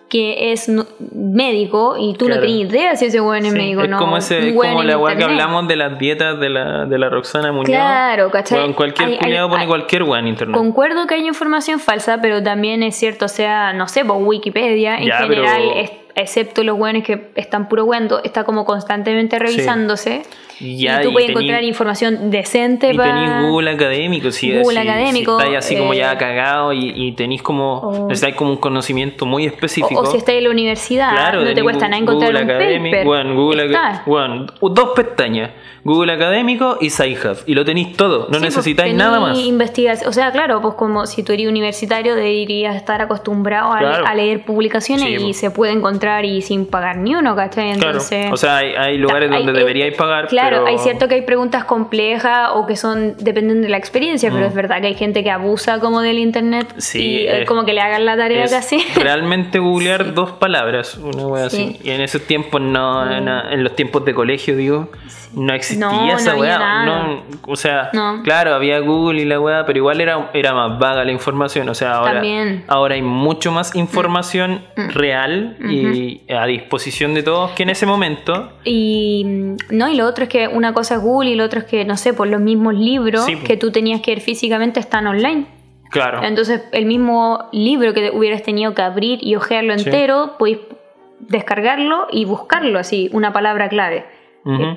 Speaker 2: que es no- médico y tú
Speaker 1: Claro.
Speaker 2: no tenías idea si ese weón es
Speaker 1: Sí,
Speaker 2: médico
Speaker 1: es
Speaker 2: no.
Speaker 1: como, ese, es como la weá que hablamos de las dietas de la, de la Roxana Muñoz.
Speaker 2: Claro, ¿cachai?
Speaker 1: Weón, cualquier
Speaker 2: Hay- hay-
Speaker 1: culiado pone
Speaker 2: hay-
Speaker 1: cualquier weá en internet.
Speaker 2: Concuerdo que hay información falsa, pero también es cierto, o sea, no sé, por Wikipedia en
Speaker 1: Ya,
Speaker 2: general,
Speaker 1: pero-
Speaker 2: excepto los buenos que están puro cuento, está como constantemente revisándose.
Speaker 1: Ya,
Speaker 2: y tú
Speaker 1: y
Speaker 2: puedes
Speaker 1: tení-
Speaker 2: encontrar información decente
Speaker 1: Y
Speaker 2: para...
Speaker 1: tenéis Google académico, si,
Speaker 2: Google
Speaker 1: si-
Speaker 2: académico,
Speaker 1: si estáis así como
Speaker 2: eh,
Speaker 1: ya cagado y, y tenéis como,
Speaker 2: o-
Speaker 1: necesitáis como un conocimiento muy específico.
Speaker 2: o si estás en la universidad,
Speaker 1: Claro,
Speaker 2: no te
Speaker 1: tenés
Speaker 2: cuesta nada encontrar
Speaker 1: Google
Speaker 2: un
Speaker 1: Academy,
Speaker 2: paper.
Speaker 1: bueno, Google bueno, dos pestañas, Google Académico y SciHub, y lo tenéis todo, no
Speaker 2: Sí, pues,
Speaker 1: necesitáis nada más.
Speaker 2: investigación- O sea, claro, pues como si tú eres universitario deberías estar acostumbrado a,
Speaker 1: Claro.
Speaker 2: a leer publicaciones
Speaker 1: Sí,
Speaker 2: y
Speaker 1: pues.
Speaker 2: se puede encontrar y sin pagar ni uno, ¿cachai?
Speaker 1: Claro,
Speaker 2: Entonces,
Speaker 1: o sea, hay, hay lugares
Speaker 2: hay-
Speaker 1: donde
Speaker 2: eh,
Speaker 1: deberíais pagar,
Speaker 2: Claro,
Speaker 1: pero-
Speaker 2: hay cierto que hay preguntas complejas o que son dependen de la experiencia, pero
Speaker 1: Mm.
Speaker 2: es verdad que hay gente que abusa como del internet
Speaker 1: Sí,
Speaker 2: y
Speaker 1: es-
Speaker 2: como que le hagan la tarea casi.
Speaker 1: realmente googlear dos palabras, una wea
Speaker 2: Sí. Mm.
Speaker 1: así. Y en esos tiempos no, no- en los tiempos de colegio, digo, no existía
Speaker 2: No, no
Speaker 1: esa weá.
Speaker 2: nada.
Speaker 1: No, o sea,
Speaker 2: No.
Speaker 1: claro, había Google y la weá, pero igual era, era más vaga la información. O sea, ahora,
Speaker 2: También.
Speaker 1: ahora hay mucho más información
Speaker 2: Mm.
Speaker 1: real y a disposición de todos que en ese momento.
Speaker 2: Y mm, no, y lo otro es que una cosa es Google y lo otro es que, no sé, por los mismos libros
Speaker 1: Sí,
Speaker 2: que tú tenías que ver físicamente están online.
Speaker 1: Claro.
Speaker 2: Entonces, el mismo libro que hubieras tenido que abrir y hojearlo
Speaker 1: Sí.
Speaker 2: entero, podéis descargarlo y buscarlo así, una palabra clave.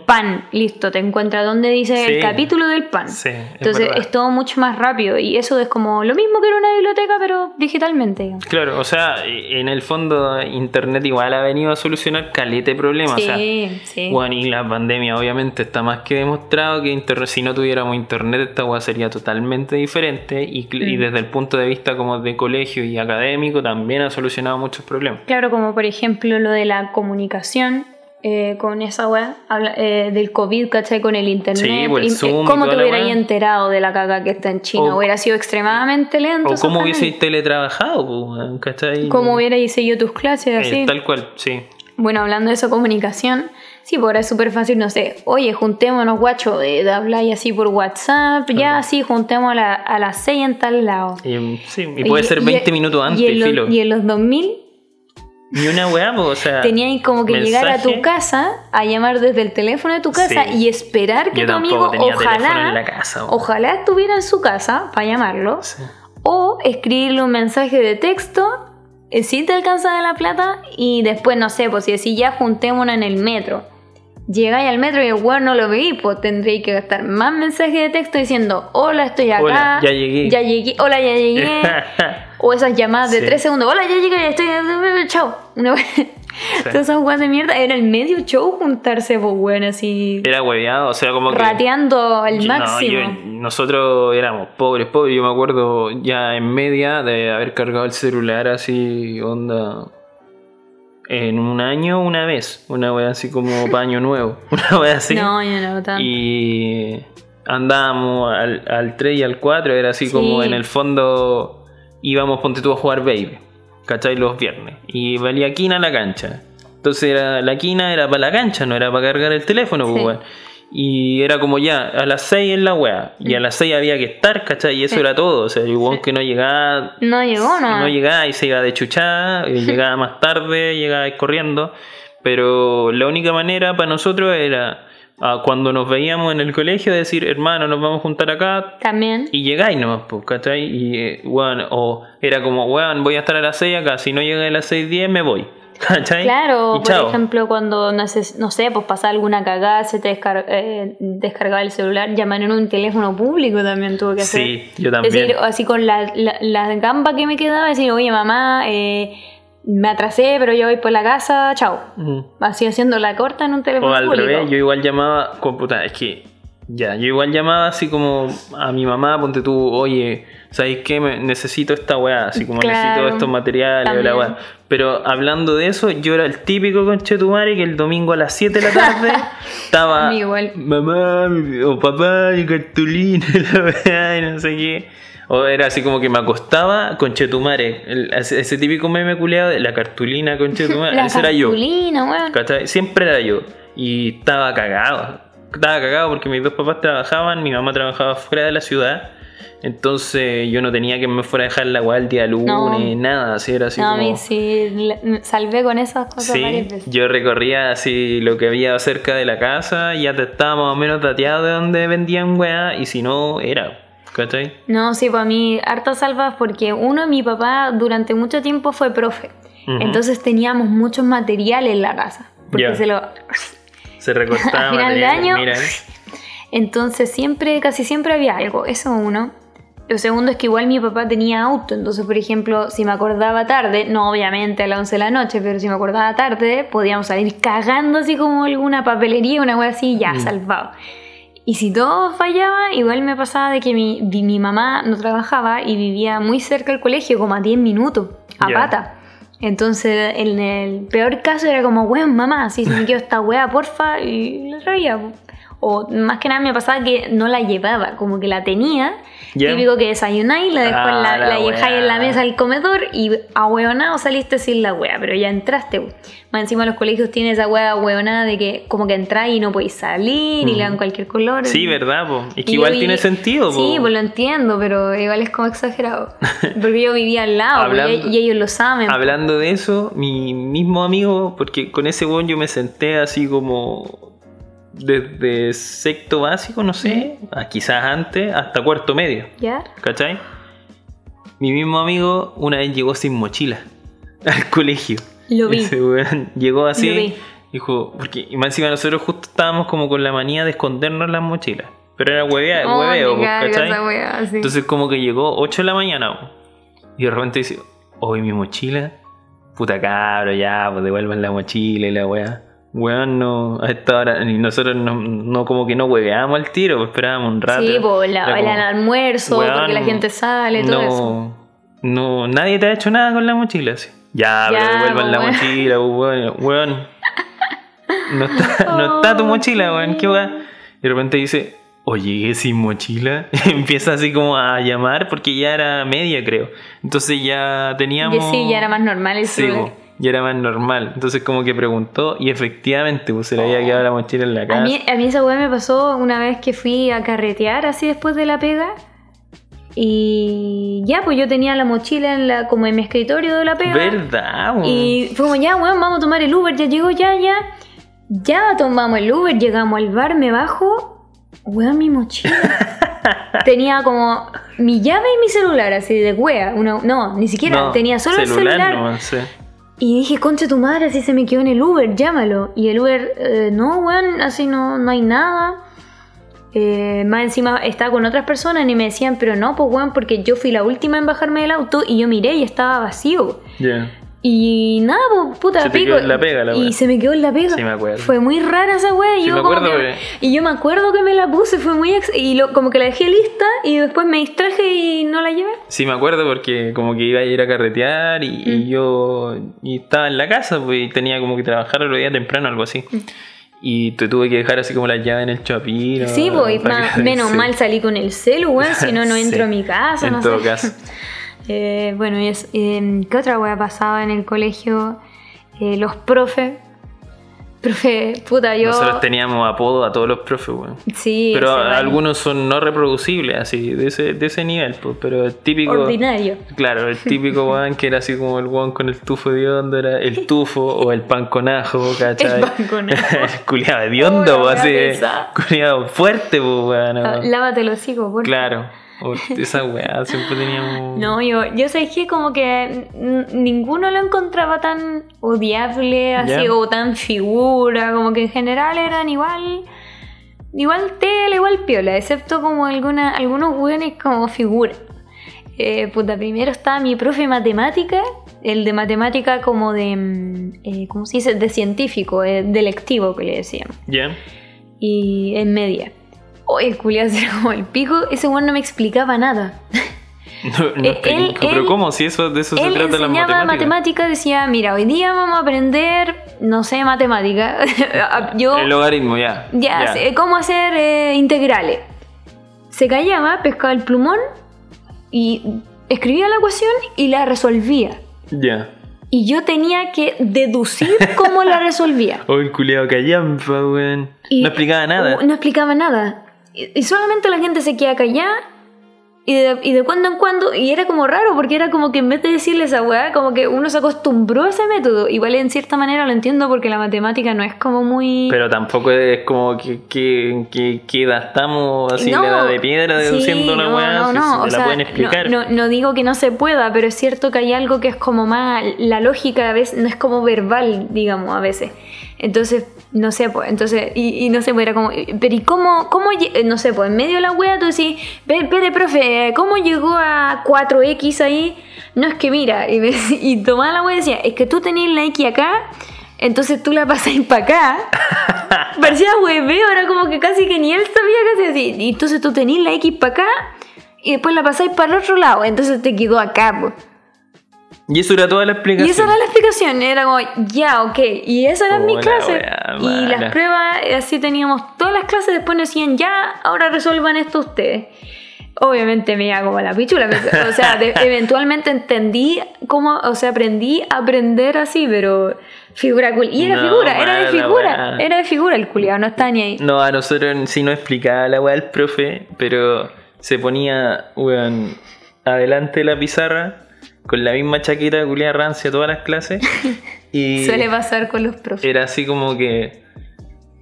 Speaker 2: Pan, listo, te encuentra donde dice
Speaker 1: Sí.
Speaker 2: el capítulo del pan.
Speaker 1: Sí, es
Speaker 2: Entonces
Speaker 1: verdad.
Speaker 2: es todo mucho más rápido y eso es como lo mismo que en una biblioteca, pero digitalmente. digamos.
Speaker 1: Claro, o sea, en el fondo Internet igual ha venido a solucionar calete problemas. o sea,
Speaker 2: Sí, sí.
Speaker 1: Bueno, y la pandemia obviamente está más que demostrado que internet, si no tuviéramos internet esta weá sería totalmente diferente y, y
Speaker 2: Mm.
Speaker 1: desde el punto de vista como de colegio y académico también ha solucionado muchos problemas.
Speaker 2: Claro, como por ejemplo lo de la comunicación eh, con esa web del COVID, ¿cachai? Con el internet.
Speaker 1: Sí, pues, el
Speaker 2: Y, eh,
Speaker 1: Zoom y
Speaker 2: ¿Cómo
Speaker 1: toda
Speaker 2: te
Speaker 1: wea.
Speaker 2: enterado de la caga que está en China?
Speaker 1: O-
Speaker 2: hubiera sido extremadamente lento.
Speaker 1: O cómo hubieseis teletrabajado, pues, ¿cachai?
Speaker 2: ¿Cómo hubierais seguido tus clases
Speaker 1: Eh,
Speaker 2: así?
Speaker 1: tal cual, sí.
Speaker 2: Bueno, hablando de eso, comunicación, sí, pues ahora es súper fácil, no sé, oye, juntémonos, guacho, de, y así por WhatsApp, ya así, juntemos a, la- a las 6 en tal lado.
Speaker 1: Y, sí, y puede ser 20 minutos antes,
Speaker 2: y en, los-
Speaker 1: filo.
Speaker 2: y en los 2000
Speaker 1: Ni una weá, pues, o sea.
Speaker 2: tenías como que llegar a tu casa, a llamar desde el teléfono de tu casa
Speaker 1: Sí.
Speaker 2: y esperar que
Speaker 1: Yo
Speaker 2: tu amigo, ojalá,
Speaker 1: en la casa,
Speaker 2: ojalá estuviera en su casa para llamarlo,
Speaker 1: Sí.
Speaker 2: o escribirle un mensaje de texto. eh, Si te alcanza de la plata y después, no sé, pues si decís ya juntémonos en el metro. Llegáis al metro y el weón no lo veis, pues tendréis que gastar más mensajes de texto diciendo, hola, estoy acá.
Speaker 1: Hola, ya llegué.
Speaker 2: Ya llegué, hola, ya llegué. o esas llamadas de
Speaker 1: Sí.
Speaker 2: 3 segundos, hola, ya llegué, ya estoy, chao. Una wea- Todas esas weas de mierda, era el medio show juntarse, pues weón, así,
Speaker 1: Era hueveado, o sea, como que.
Speaker 2: rateando al
Speaker 1: Yo- no,
Speaker 2: máximo.
Speaker 1: yo- nosotros éramos pobres, pobres. Yo me acuerdo ya en media de haber cargado el celular así, onda. En un año, una vez. Una wea así como paño nuevo. Una wea así.
Speaker 2: No, yo no, tanto.
Speaker 1: Y andábamos al, al 3 y al 4. Era así
Speaker 2: Sí.
Speaker 1: como en el fondo íbamos, ponte tú a jugar baby. ¿Cachai? Los viernes. Y valía quina la cancha. Entonces era, la quina era para la cancha, no era para cargar el teléfono, pues,
Speaker 2: Sí.
Speaker 1: weón. Y era como ya, a las 6 en la wea. Y a las 6 había que estar, ¿cachai? Y eso
Speaker 2: Sí.
Speaker 1: era todo. O sea, el weón que no llegaba
Speaker 2: No llegó, no.
Speaker 1: no llegaba y se iba de chuchada, y llegaba más tarde, llegaba corriendo. Pero la única manera para nosotros era ah, cuando nos veíamos en el colegio decir, hermano, nos vamos a juntar acá.
Speaker 2: También.
Speaker 1: Y llegáis nomás, pues, ¿cachai? Y, eh, weón, o era como, weón, voy a estar a las 6 acá, si no llega a las 6.10 me voy, ¿cachai?
Speaker 2: Claro, por ejemplo, cuando, no sé, no sé pues pasaba alguna cagada, se te descar- eh, descargaba el celular, llamar en un teléfono público también tuve que hacer.
Speaker 1: Sí, yo también.
Speaker 2: Decir, así con la, la, la gamba que me quedaba, decir, oye mamá, eh, me atrasé, pero ya voy por la casa, chao. Así haciendo la corta en un teléfono
Speaker 1: O al
Speaker 2: público.
Speaker 1: revés, yo igual llamaba, puta, es que ya, yo igual llamaba así como a mi mamá, ponte tú, oye, ¿sabéis qué? Me- necesito esta weá, así como
Speaker 2: Claro,
Speaker 1: necesito estos materiales, o la weá. Pero hablando de eso, yo era el típico conchetumare que el domingo a las 7 de la tarde estaba,
Speaker 2: igual.
Speaker 1: mamá, o papá, mi cartulina, la weá, y no sé qué. O era así como que me acostaba con Chetumare, el- ese, ese típico meme culeado de la cartulina con Chetumare,
Speaker 2: La
Speaker 1: ese era yo. Siempre era yo. Y estaba cagado. Estaba cagado porque mis dos papás trabajaban, mi mamá trabajaba fuera de la ciudad. Entonces yo no tenía que me fuera a dejar la weá el día lunes,
Speaker 2: No.
Speaker 1: nada, así era así
Speaker 2: No, a
Speaker 1: como...
Speaker 2: mí sí, me salvé con esas cosas varias
Speaker 1: Sí,
Speaker 2: veces.
Speaker 1: yo recorría así lo que había cerca de la casa, ya te estaba más o menos dateado de donde vendían weá, y si no, era, ¿cachai?
Speaker 2: No, sí, para mí hartas salvas porque uno, mi papá durante mucho tiempo fue profe. Entonces teníamos muchos materiales en la casa. Porque se lo...
Speaker 1: Se recortaba
Speaker 2: A final de año,
Speaker 1: mira.
Speaker 2: Entonces siempre, casi siempre había algo. Eso uno. Lo segundo es que igual mi papá tenía auto. Entonces, por ejemplo, si me acordaba tarde, no obviamente a las 11 de la noche, pero si me acordaba tarde, podíamos salir cagando así como alguna papelería, una wea así, ya,
Speaker 1: Mm.
Speaker 2: salvado. Y si todo fallaba, igual me pasaba de que mi, mi mamá no trabajaba y vivía muy cerca del colegio, como a 10 minutos, a pata. Entonces, en el peor caso era como, weón, mamá, si me quedo esta wea, porfa, y la traía. Po. O más que nada me pasaba que no la llevaba, como que la tenía.
Speaker 1: Ya.
Speaker 2: Típico que desayunáis, la después
Speaker 1: Ah,
Speaker 2: la,
Speaker 1: la
Speaker 2: la dejáis en la mesa del comedor y ahueonado saliste sin la wea, pero ya entraste. po. Más encima los colegios tienen esa wea ahueonada de que como que entráis y no podéis salir y le dan cualquier color.
Speaker 1: Sí, ¿verdad? po? Es que
Speaker 2: Y
Speaker 1: igual tiene sentido. po.
Speaker 2: Sí, pues lo entiendo, pero igual es como exagerado. Porque yo vivía al lado
Speaker 1: Hablando-
Speaker 2: y, ellos lo saben.
Speaker 1: Hablando de eso, mi mismo amigo, porque con ese weón yo me senté así como desde sexto básico, no sé, quizás antes, hasta cuarto medio,
Speaker 2: ¿Ya?
Speaker 1: ¿cachai? Mi mismo amigo una vez llegó sin mochila al colegio.
Speaker 2: Lo vi.
Speaker 1: Ese weón llegó
Speaker 2: Lo
Speaker 1: así,
Speaker 2: vi.
Speaker 1: Dijo, porque y más encima nosotros justo estábamos como con la manía de escondernos las mochilas. Pero era huevea,
Speaker 2: Oh,
Speaker 1: hueveo, ¿cachai?
Speaker 2: wea, sí.
Speaker 1: Entonces como que llegó 8 de la mañana y de repente dice, hoy mi mochila, puta cabro, ya, pues devuelvan la mochila y la weá. Weón, no, a esta hora, nosotros no, no como que no hueveábamos al tiro, pues esperábamos un rato.
Speaker 2: Sí, pues la,
Speaker 1: Era
Speaker 2: el
Speaker 1: como,
Speaker 2: almuerzo,
Speaker 1: weón,
Speaker 2: porque la gente sale, todo eso.
Speaker 1: no, no, nadie te ha hecho nada con la mochila, así. Ya,
Speaker 2: Ya,
Speaker 1: pero devuelvan la
Speaker 2: weón.
Speaker 1: mochila, weón, weón. No está, no está tu mochila, weón, qué weón. Y de repente dice, oye, sin mochila. Empieza así como a llamar porque ya era media, creo. Entonces ya teníamos.
Speaker 2: Sí, ya era más normal el
Speaker 1: Sí, ya era más normal. Entonces como que preguntó y efectivamente pues, se le había quedado la mochila en la casa.
Speaker 2: A mí, a mí esa weá me pasó una vez que fui a carretear así después de la pega. Y ya, pues yo tenía la mochila en la, como en mi escritorio de la pega.
Speaker 1: ¿Verdad? weón?
Speaker 2: Y fue como, ya, weón, vamos a tomar el Uber. Ya llegó, ya, ya. Ya tomamos el Uber, llegamos al bar, me bajo. Weón, mi mochila. tenía como mi llave y mi celular, así de wea. Una, no, ni siquiera.
Speaker 1: No,
Speaker 2: tenía solo el celular.
Speaker 1: nomás, sí.
Speaker 2: Y dije, concha tu madre, así se me quedó en el Uber, llámalo. Y el Uber, eh, no, weón, así no, no hay nada. Eh, más encima estaba con otras personas y me decían, pero no, pues weón, porque yo fui la última en bajarme del auto y yo miré y estaba vacío.
Speaker 1: Ya.
Speaker 2: Y nada, pues puta,
Speaker 1: Se te
Speaker 2: pico.
Speaker 1: quedó en la pega la
Speaker 2: y se me quedó en la pega.
Speaker 1: Sí, me acuerdo.
Speaker 2: Fue muy rara esa wea. y
Speaker 1: Sí,
Speaker 2: yo
Speaker 1: me acuerdo,
Speaker 2: que- Y yo me acuerdo que me la puse, fue muy. ex- y lo- como que la dejé lista y después me distraje y no la llevé.
Speaker 1: Sí, me acuerdo porque como que iba a ir a carretear y,
Speaker 2: Mm.
Speaker 1: y yo y estaba en la casa pues, y tenía como que trabajar el día temprano algo así. Y te tuve que dejar así como la llave en el chapino.
Speaker 2: Mm. Sí, pues, menos
Speaker 1: sí.
Speaker 2: mal salí con el celu, weón, si no, no entro a mi casa,
Speaker 1: En
Speaker 2: no
Speaker 1: todo
Speaker 2: sé.
Speaker 1: caso.
Speaker 2: Eh, bueno, y es, eh, ¿qué otra wea pasaba en el colegio? Eh, los profes. Profe, puta, yo.
Speaker 1: Nosotros teníamos apodo a todos los profes, weón.
Speaker 2: Sí,
Speaker 1: Pero algunos son no reproducibles, así, de ese, de ese nivel, pues. Pero el típico.
Speaker 2: Ordinario.
Speaker 1: Claro, el típico weón que era así como el weón con el tufo de hondo, era el tufo o el pan con ajo, ¿cachai?
Speaker 2: El pan con ajo.
Speaker 1: el culiado de
Speaker 2: Oh,
Speaker 1: hondo, pues, así. Culiado fuerte, pues, weón. no.
Speaker 2: Ah, Lávate los hocico, por
Speaker 1: Claro. O esa weá siempre teníamos.
Speaker 2: No, yo, yo sé que como que ninguno lo encontraba tan odiable así o tan figura, como que en general eran igual, igual tela, igual piola, excepto como alguna, algunos hueones como figura. Eh, puta, primero estaba mi profe de matemática, el de matemática como de, mm, eh, ¿cómo se dice? De científico, eh, de lectivo que le decían
Speaker 1: ¿Ya?
Speaker 2: y en media. Oh, el culiado era como el pico, ese weón no me explicaba nada.
Speaker 1: No, no
Speaker 2: Eh, él-
Speaker 1: pero
Speaker 2: él-
Speaker 1: ¿cómo? Si eso, de eso se trata la
Speaker 2: enseñaba
Speaker 1: matemática.
Speaker 2: matemática, decía, mira, hoy día vamos a aprender, no sé, matemática. Yo,
Speaker 1: El logaritmo, ya.
Speaker 2: ya, cómo hacer eh, integrales. Se callaba, pescaba el plumón y escribía la ecuación y la resolvía.
Speaker 1: Ya.
Speaker 2: Y yo tenía que deducir cómo la resolvía.
Speaker 1: O el culiado callampa, weón. No explicaba nada.
Speaker 2: No explicaba nada. Y, y solamente la gente se queda callada. Y de, y de cuando en cuando, y era como raro, porque era como que en vez de decirle esa weá, como que uno se acostumbró a ese método. Igual en cierta manera lo entiendo porque la matemática no es como muy...
Speaker 1: Pero tampoco es como que, que, que, que edad estamos así
Speaker 2: No,
Speaker 1: la de piedra
Speaker 2: sí,
Speaker 1: deduciendo la
Speaker 2: no,
Speaker 1: weá.
Speaker 2: no,
Speaker 1: si-
Speaker 2: no,
Speaker 1: si
Speaker 2: o
Speaker 1: la
Speaker 2: sea,
Speaker 1: explicar.
Speaker 2: No, no, no digo que no se pueda, pero es cierto que hay algo que es como más. La lógica a veces no es como verbal, digamos, a veces. Entonces, no sé, pues, entonces, y, y no sé, pues era como, pero ¿y cómo, cómo, no sé, pues en medio de la wea tú decís, "Ve, espere, profe, ¿cómo llegó a 4X ahí? No es que mira, y, me- y tomaba la wea y decía, es que tú tenías la X acá, entonces tú la pasáis para acá. Parecía hueveo, era como que casi que ni él sabía casi así. Y entonces tú tenías la X para acá y después la pasáis para el otro lado, entonces te quedó acá. po.
Speaker 1: Y eso era toda la explicación.
Speaker 2: Y esa era la explicación, era como, ya, ok, y esa era mi
Speaker 1: Oh, la
Speaker 2: clase.
Speaker 1: wea
Speaker 2: Y las pruebas, así teníamos todas las clases, después nos decían, ya, ahora resuelvan esto ustedes. Obviamente me iba como la pichula, o sea, de- eventualmente entendí cómo, o sea, aprendí a aprender así, pero figura cool. Y era
Speaker 1: No,
Speaker 2: figura, era de figura, era de figura el culiado, no está ni ahí.
Speaker 1: No, a nosotros sí no explicaba la weá el profe, pero se ponía, weón, adelante de la pizarra con la misma chaqueta culiada rancia todas las clases. Y
Speaker 2: Suele pasar con los profes.
Speaker 1: era así como que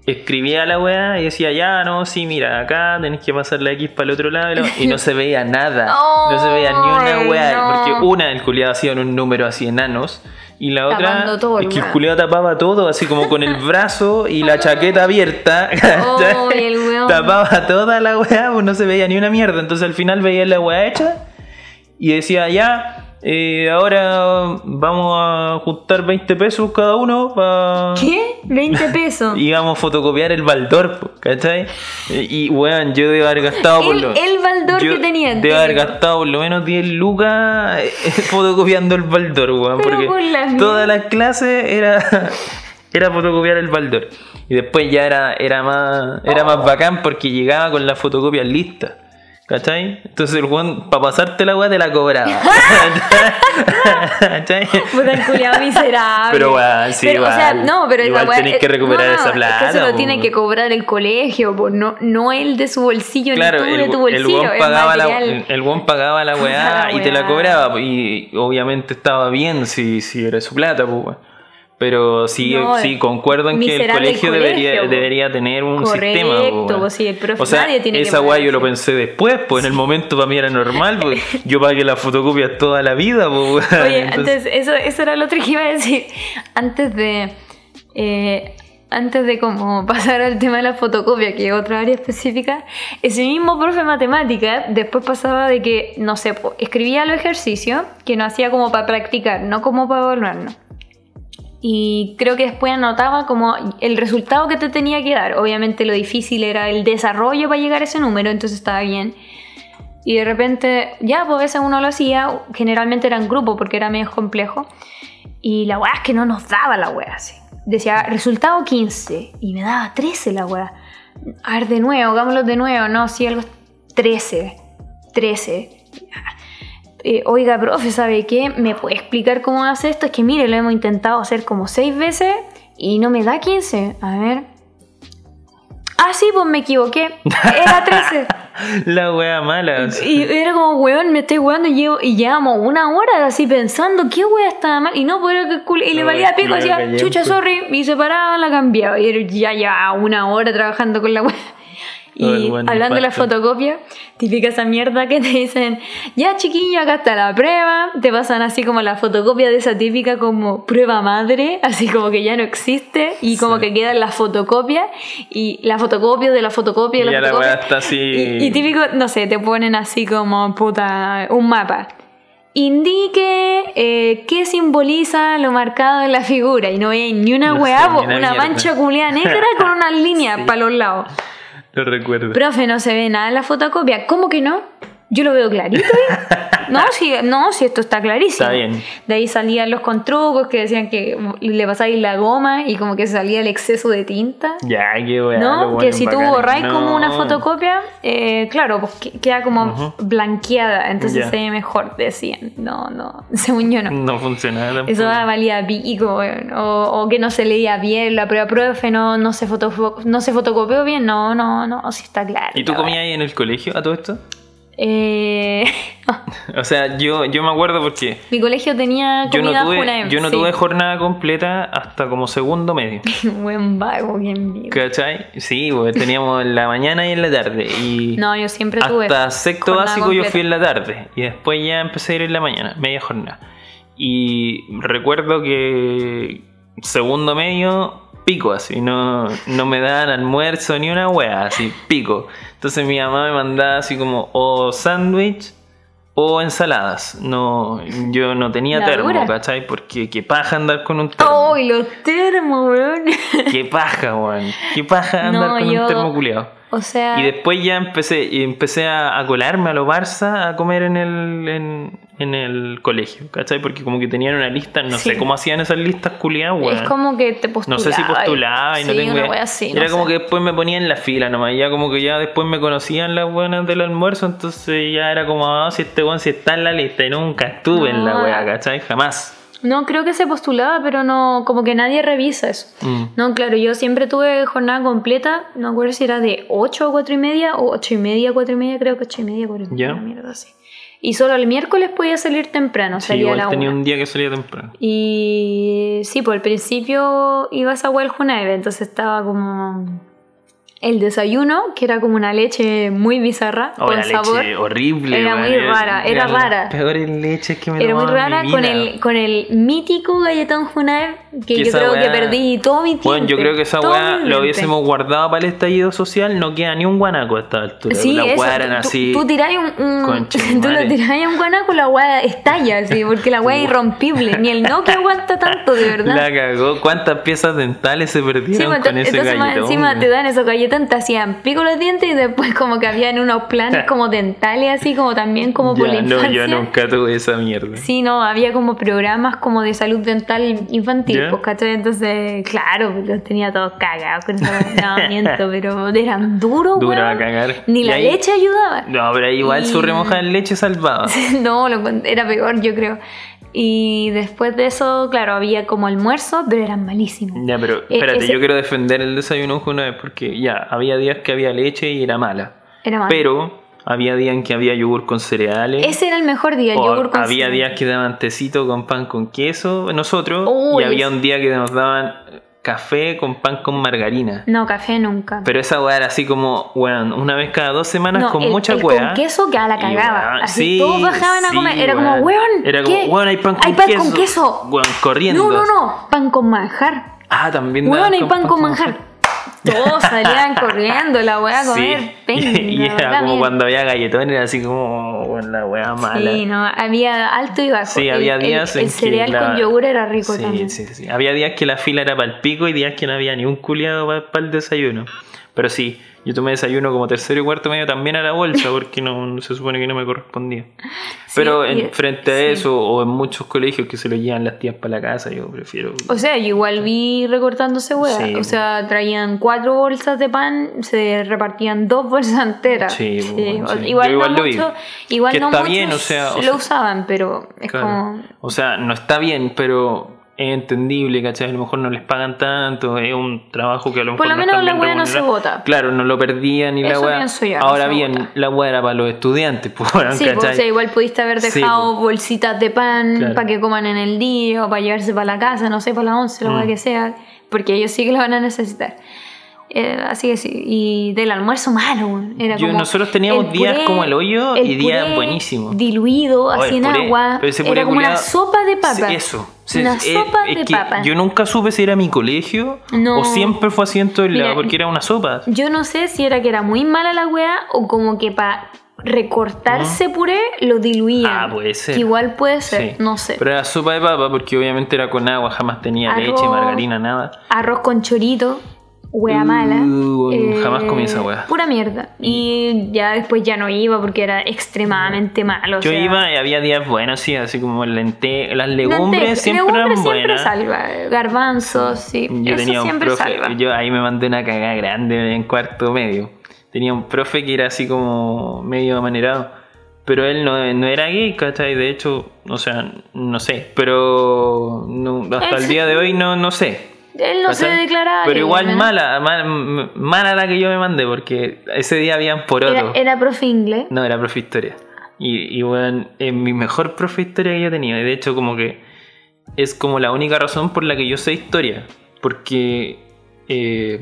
Speaker 1: escribía la weá y decía, ya, no, sí, mira, acá tenés que pasar la X para el otro lado. y no se veía nada. no se veía ni una weá.
Speaker 2: no.
Speaker 1: Porque una, el culiado hacía un número así enanos. Y la otra
Speaker 2: Tapando todo,
Speaker 1: es que el
Speaker 2: weón.
Speaker 1: culiao tapaba todo, así como con el brazo y la chaqueta abierta.
Speaker 2: Oh, el weón.
Speaker 1: Tapaba toda la weá, pues no se veía ni una mierda. Entonces al final veía la weá hecha y decía, ya, eh, ahora vamos a juntar 20 pesos cada uno para...
Speaker 2: ¿Qué? 20 pesos.
Speaker 1: Íbamos a fotocopiar el baldor, ¿cachai? Y, y, weón, yo debo haber gastado por
Speaker 2: El-
Speaker 1: lo
Speaker 2: el baldor que tenía,
Speaker 1: Debo haber gastado por lo menos 10 lucas eh, fotocopiando el baldor, weón.
Speaker 2: Pero
Speaker 1: Porque
Speaker 2: por la
Speaker 1: todas las clases era, era fotocopiar el baldor. Y después ya era, era más era más bacán porque llegaba con la fotocopia lista. ¿Cachai? Entonces el weón, para pasarte la weá, te la cobraba. ¿Cachai?
Speaker 2: Puta el miserable.
Speaker 1: Pero, weón, sí,
Speaker 2: Pero, O sea,
Speaker 1: igual.
Speaker 2: no, pero
Speaker 1: Igual
Speaker 2: weá-
Speaker 1: tenés que
Speaker 2: eh,
Speaker 1: recuperar
Speaker 2: no,
Speaker 1: esa
Speaker 2: es que
Speaker 1: plata,
Speaker 2: Eso lo tiene que cobrar el colegio, po, no, no él de su bolsillo
Speaker 1: Claro,
Speaker 2: ni tú
Speaker 1: el,
Speaker 2: de tu
Speaker 1: el
Speaker 2: bolsillo.
Speaker 1: weón
Speaker 2: es
Speaker 1: pagaba, la, el pagaba la weá
Speaker 2: La
Speaker 1: y te la
Speaker 2: weá.
Speaker 1: cobraba. Y obviamente estaba bien si, si era su plata, pues. Pero sí,
Speaker 2: No,
Speaker 1: sí, concuerdo en que el colegio, debería,
Speaker 2: po.
Speaker 1: debería tener un
Speaker 2: Correcto,
Speaker 1: sistema. weón.
Speaker 2: pues sí, el profe
Speaker 1: o sea,
Speaker 2: nadie tiene
Speaker 1: esa weá yo lo pensé después, pues en el momento para mí era normal, pues yo pagué las fotocopias toda la vida, pues.
Speaker 2: Oye,
Speaker 1: Entonces-
Speaker 2: antes, eso, eso era lo otro que iba a decir. Antes de. eh, antes de como pasar al tema de la fotocopia, que es otra área específica, ese mismo profe de matemática después pasaba de que, no sé, escribía los ejercicios que nos hacía como para practicar, no como para evaluarnos. Y creo que después anotaba como el resultado que te tenía que dar. Obviamente lo difícil era el desarrollo para llegar a ese número, entonces estaba bien. Y de repente, ya, pues a veces uno lo hacía, generalmente era en grupo porque era medio complejo. Y la weá es que no nos daba la weá. Decía, resultado 15. Y me daba 13 la weá. A ver, de nuevo, hagámoslo de nuevo. No, sí, algo 13. 13. Eh, oiga, profe, ¿sabe qué? ¿Me puede explicar cómo hace esto? Es que mire, lo hemos intentado hacer como 6 veces y no me da 15. A ver. Ah, sí, pues me equivoqué. Era 13.
Speaker 1: La weá mala.
Speaker 2: Y era como, weón, me estoy weando y, llevo, y llevamos una hora así pensando, ¿qué weá estaba mal? Y no, pues era que cul- y le valía pico, decía, chucha, sorry, y se paraba, la cambiaba. Y era ya, ya, una hora trabajando con la weá. Y hablando de la fotocopia, típica esa mierda que te dicen, ya chiquillo, acá está la prueba, te pasan así como la fotocopia de esa típica como prueba madre, así como que ya no existe, y como
Speaker 1: Sí.
Speaker 2: que queda la fotocopia, y la fotocopia de la fotocopia de
Speaker 1: Y
Speaker 2: la
Speaker 1: ya la
Speaker 2: fotocopia.
Speaker 1: weá está así.
Speaker 2: Y, y típico, no sé, te ponen así como puta, un mapa. Indique eh, qué simboliza lo marcado en la figura. Y no veis ni una
Speaker 1: No ni una
Speaker 2: una mancha culiada negra con unas líneas
Speaker 1: Sí.
Speaker 2: para los lados.
Speaker 1: Lo recuerdo.
Speaker 2: Profe, no se ve nada en la fotocopia. ¿Cómo que no? Yo lo veo clarito. ¿eh? No, si, no, si esto está clarísimo.
Speaker 1: Está bien.
Speaker 2: De ahí salían los contrucos que decían que le pasáis la goma y como que salía el exceso de tinta.
Speaker 1: Ya, qué weá.
Speaker 2: ¿No?
Speaker 1: los
Speaker 2: Que si tú borráis
Speaker 1: No.
Speaker 2: como una fotocopia, eh, claro, pues que- queda como blanqueada, entonces
Speaker 1: Ya.
Speaker 2: se ve mejor, decían. No, no, según yo no.
Speaker 1: No funcionaba.
Speaker 2: Eso valía pico, o, o que no se leía bien la prueba, profe, no, no, se foto, no se fotocopió bien, no, no, no, sí está claro.
Speaker 1: ¿Y tú comías ahí en el colegio a todo esto?
Speaker 2: Eh,
Speaker 1: O sea, yo, yo me acuerdo porque
Speaker 2: mi colegio tenía
Speaker 1: yo no tuve,
Speaker 2: Junaem,
Speaker 1: yo no
Speaker 2: sí.
Speaker 1: tuve jornada completa hasta como segundo medio.
Speaker 2: Buen vago, bien vivo.
Speaker 1: ¿Cachai? Sí, pues teníamos en la mañana y en la tarde. Y
Speaker 2: No, yo siempre tuve.
Speaker 1: hasta sexto básico yo fui en la tarde. Y después ya empecé a ir en la mañana, media jornada. Y recuerdo que segundo medio, pico así, no, no me daban almuerzo ni una wea, así, pico. Entonces mi mamá me mandaba así como o sándwich o ensaladas. No, yo no tenía
Speaker 2: La
Speaker 1: termo,
Speaker 2: dura.
Speaker 1: ¿cachai? Porque qué paja andar con un termo.
Speaker 2: ¡Ay, los termos, weón!
Speaker 1: Qué paja, weón. Qué paja andar
Speaker 2: No,
Speaker 1: con
Speaker 2: yo-
Speaker 1: un termo culiao.
Speaker 2: O sea,
Speaker 1: Y después ya empecé, empecé a, a colarme a lo Barça a comer en el, en, en el colegio, ¿cachai? Porque como que tenían una lista, no
Speaker 2: Sí.
Speaker 1: sé cómo hacían esas listas culiadas, weón.
Speaker 2: es como que te
Speaker 1: No
Speaker 2: postulaba.
Speaker 1: sé si postulaba y no tengo
Speaker 2: una
Speaker 1: idea.
Speaker 2: wea así,
Speaker 1: Era
Speaker 2: no
Speaker 1: como
Speaker 2: sé.
Speaker 1: que después me ponía en la fila nomás, ya como que ya después me conocían las buenas del almuerzo, entonces ya era como, ah, si este weón si está en la lista y nunca estuve en la
Speaker 2: No.
Speaker 1: wea, ¿cachai? Jamás.
Speaker 2: No, creo que se postulaba, pero no, como que nadie revisa eso.
Speaker 1: Mm.
Speaker 2: No, claro, yo siempre tuve jornada completa, no acuerdo si era de 8 a 4 y media o 8 y media a 4 y media, creo que 8 y media, 4 y media, una mierda así. Y solo el miércoles podía salir temprano,
Speaker 1: Sí,
Speaker 2: salía a
Speaker 1: igual
Speaker 2: la
Speaker 1: tenía
Speaker 2: una.
Speaker 1: un día que salía temprano.
Speaker 2: Y sí, pues al principio iba a esa wea el Junaeve, entonces estaba como el desayuno, que era como una leche muy bizarra,
Speaker 1: Oh,
Speaker 2: con
Speaker 1: la
Speaker 2: sabor.
Speaker 1: leche horrible.
Speaker 2: Era muy rara, era
Speaker 1: las
Speaker 2: rara.
Speaker 1: Peores leches que me
Speaker 2: Era muy
Speaker 1: en
Speaker 2: rara
Speaker 1: mi
Speaker 2: con el, con el mítico galletón Junaer, que
Speaker 1: Que
Speaker 2: yo creo que
Speaker 1: weá-
Speaker 2: perdí todo mi tiempo.
Speaker 1: Bueno, yo creo que esa weá lo hubiésemos guardado para el estallido social, no queda ni un guanaco a esta altura.
Speaker 2: Sí,
Speaker 1: Las
Speaker 2: eso, tú-
Speaker 1: así.
Speaker 2: Tú, tiráis un, un- tú lo a un guanaco, la weá estalla, así, porque la weá es irrompible. Ni el Nokia aguanta tanto, de verdad.
Speaker 1: La cagó. ¿Cuántas piezas dentales se
Speaker 2: Sí,
Speaker 1: perdieron
Speaker 2: pues,
Speaker 1: con ese
Speaker 2: entonces más
Speaker 1: galletón?
Speaker 2: encima te dan esos galletón, te hacían pico los dientes y después como que habían unos planes como dentales, así como también como por
Speaker 1: Ya,
Speaker 2: la
Speaker 1: no,
Speaker 2: infancia.
Speaker 1: yo nunca tuve esa mierda.
Speaker 2: Sí, no, había como programas como de salud dental infantil, pues, ¿cachai? Entonces, claro, los tenía todos cagados con ese no, pero eran duros,
Speaker 1: Duro a cagar.
Speaker 2: Ni la
Speaker 1: ahí-
Speaker 2: leche ayudaba.
Speaker 1: No, pero igual
Speaker 2: Y-
Speaker 1: su remojada en leche salvaba.
Speaker 2: no, lo era peor, yo creo. Y después de eso, claro, había como almuerzo, pero eran malísimos.
Speaker 1: Ya, pero
Speaker 2: Eh,
Speaker 1: espérate,
Speaker 2: ese-
Speaker 1: yo quiero defender el desayuno una vez porque ya, había días que había leche y era mala.
Speaker 2: Era malo.
Speaker 1: Pero había días en que había yogur con cereales.
Speaker 2: Ese era el mejor día, el yogur con
Speaker 1: había días que daban tecito con pan con queso, nosotros.
Speaker 2: Uy,
Speaker 1: y había un día que nos daban café con pan con margarina.
Speaker 2: No, café nunca.
Speaker 1: Pero esa weá era así como, bueno, una vez cada dos semanas
Speaker 2: No,
Speaker 1: con
Speaker 2: el-
Speaker 1: mucha
Speaker 2: el
Speaker 1: weá.
Speaker 2: con queso que a la cagaba.
Speaker 1: weón,
Speaker 2: Así
Speaker 1: sí,
Speaker 2: todos bajaban a comer. Era como,
Speaker 1: weón.
Speaker 2: weón,
Speaker 1: Era como,
Speaker 2: ¿qué?
Speaker 1: weón, hay pan con
Speaker 2: Hay pan
Speaker 1: queso.
Speaker 2: con queso.
Speaker 1: Weón, corriendo.
Speaker 2: No, no, no, pan con manjar.
Speaker 1: Ah, también
Speaker 2: Weón, hay pan con manjar. Todos salían corriendo la weá a
Speaker 1: Sí.
Speaker 2: comer. Venga,
Speaker 1: y era como cuando había galletón, era así como, la weá mala.
Speaker 2: Sí, no, había alto y bajo.
Speaker 1: Sí,
Speaker 2: El-
Speaker 1: había
Speaker 2: el-
Speaker 1: días
Speaker 2: el,
Speaker 1: en que
Speaker 2: cereal
Speaker 1: la-
Speaker 2: con yogur era rico
Speaker 1: sí,
Speaker 2: también.
Speaker 1: Sí, sí. Había días que la fila era para el pico y días que no había ni un culiado para el desayuno. Pero sí, yo tomé desayuno como tercero y cuarto medio también a la bolsa porque no se supone que no me correspondía. Pero en, frente a
Speaker 2: sí.
Speaker 1: eso, o en muchos colegios que se lo llevan las tías para la casa, yo prefiero.
Speaker 2: O sea, yo igual vi recortándose hueá.
Speaker 1: Sí,
Speaker 2: o sea, traían cuatro bolsas de pan, se repartían dos bolsas enteras.
Speaker 1: Sí, bueno.
Speaker 2: Igual,
Speaker 1: Yo igual
Speaker 2: no
Speaker 1: lo vi.
Speaker 2: mucho, igual
Speaker 1: Que
Speaker 2: no
Speaker 1: está
Speaker 2: muchos
Speaker 1: bien, o sea, o
Speaker 2: lo
Speaker 1: sea-
Speaker 2: usaban, pero es
Speaker 1: Claro.
Speaker 2: como...
Speaker 1: O sea, no está bien, pero es entendible, ¿cachai? A lo mejor no les pagan tanto, es un trabajo que a lo mejor
Speaker 2: Por lo
Speaker 1: no
Speaker 2: menos la weá no se bota.
Speaker 1: Claro, no lo perdían ni la weá.
Speaker 2: yo,
Speaker 1: Ahora bien, la weá era para los estudiantes, pues,
Speaker 2: Sí, pues, o sea, igual pudiste haber dejado
Speaker 1: pues.
Speaker 2: bolsitas de pan
Speaker 1: Claro.
Speaker 2: para que coman en el día o para llevarse para la casa, no sé, para la once, lo
Speaker 1: Mm.
Speaker 2: que sea, porque ellos sí que lo van a necesitar. Eh, así que sí, y del almuerzo malo, era
Speaker 1: Yo-
Speaker 2: como
Speaker 1: nosotros teníamos
Speaker 2: el
Speaker 1: días como el hoyo y días
Speaker 2: puré
Speaker 1: buenísimos.
Speaker 2: Diluido,
Speaker 1: Oh,
Speaker 2: así en
Speaker 1: puré,
Speaker 2: agua,
Speaker 1: pero puré
Speaker 2: era como una sopa de papa.
Speaker 1: Eso. Sí,
Speaker 2: Una
Speaker 1: es-
Speaker 2: sopa
Speaker 1: es
Speaker 2: de papa.
Speaker 1: Yo nunca supe si era mi colegio
Speaker 2: No.
Speaker 1: o siempre fue así en
Speaker 2: Mira,
Speaker 1: porque era una sopa.
Speaker 2: Yo no sé si era que era muy mala la weá o como que para recortarse puré lo diluían.
Speaker 1: Ah, puede ser.
Speaker 2: Que igual puede ser,
Speaker 1: Sí.
Speaker 2: no sé.
Speaker 1: Pero era sopa de papa porque obviamente era con agua, jamás tenía
Speaker 2: Arroz.
Speaker 1: leche, margarina, nada.
Speaker 2: Arroz con chorito, wea
Speaker 1: Uh,
Speaker 2: mala. Eh,
Speaker 1: jamás comí esa wea.
Speaker 2: Pura mierda. Y ya después ya no iba porque era extremadamente malo. o
Speaker 1: Yo
Speaker 2: sea,
Speaker 1: iba y había días buenos, sí, así como lente las legumbres
Speaker 2: lentejas,
Speaker 1: siempre
Speaker 2: legumbres
Speaker 1: eran
Speaker 2: siempre
Speaker 1: buenas.
Speaker 2: salva. Garbanzos, sí.
Speaker 1: Yo
Speaker 2: eso
Speaker 1: tenía un
Speaker 2: siempre
Speaker 1: profe,
Speaker 2: salva.
Speaker 1: yo ahí me mandé una cagada grande en cuarto medio. Tenía un profe que era así como medio amanerado. Pero él no, no era gay, ¿cachai? De hecho, o sea, no sé. Pero no- hasta el
Speaker 2: sí-
Speaker 1: día de hoy no, no sé.
Speaker 2: Él no se declaraba.
Speaker 1: Pero igual
Speaker 2: ¿no?
Speaker 1: mala, mal- mala la que yo me mandé, porque ese día habían porotos.
Speaker 2: Era, era profe inglés.
Speaker 1: No, era profe historia. Y, y bueno, es mi mejor profe historia que yo. Y de hecho, como que es como la única razón por la que yo sé historia. Porque, eh,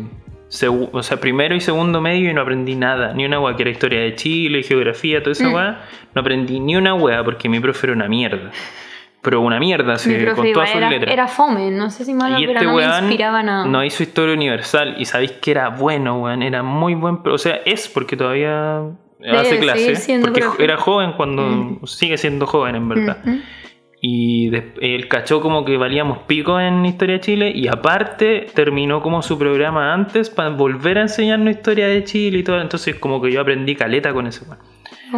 Speaker 1: o sea, primero y segundo medio y no aprendí nada. Ni una hueá que era historia de Chile, geografía, toda esa
Speaker 2: Mm.
Speaker 1: hueá. No aprendí ni una hueá porque mi profe era una mierda. Pero una mierda,
Speaker 2: Mi
Speaker 1: se, con todas sus
Speaker 2: era,
Speaker 1: letras.
Speaker 2: era fome, no sé si malo,
Speaker 1: Y
Speaker 2: pero
Speaker 1: este
Speaker 2: no me inspiraba nada.
Speaker 1: no hizo historia universal y sabéis que era bueno, weón, era muy buen, o sea, es porque todavía hace clase, porque
Speaker 2: profe.
Speaker 1: era joven cuando
Speaker 2: Mm.
Speaker 1: sigue siendo joven en verdad.
Speaker 2: Ujú.
Speaker 1: Y des- él cachó como que valíamos pico en Historia de Chile y aparte terminó como su programa antes para volver a enseñarnos Historia de Chile y todo, entonces como que yo aprendí caleta con eso. weón.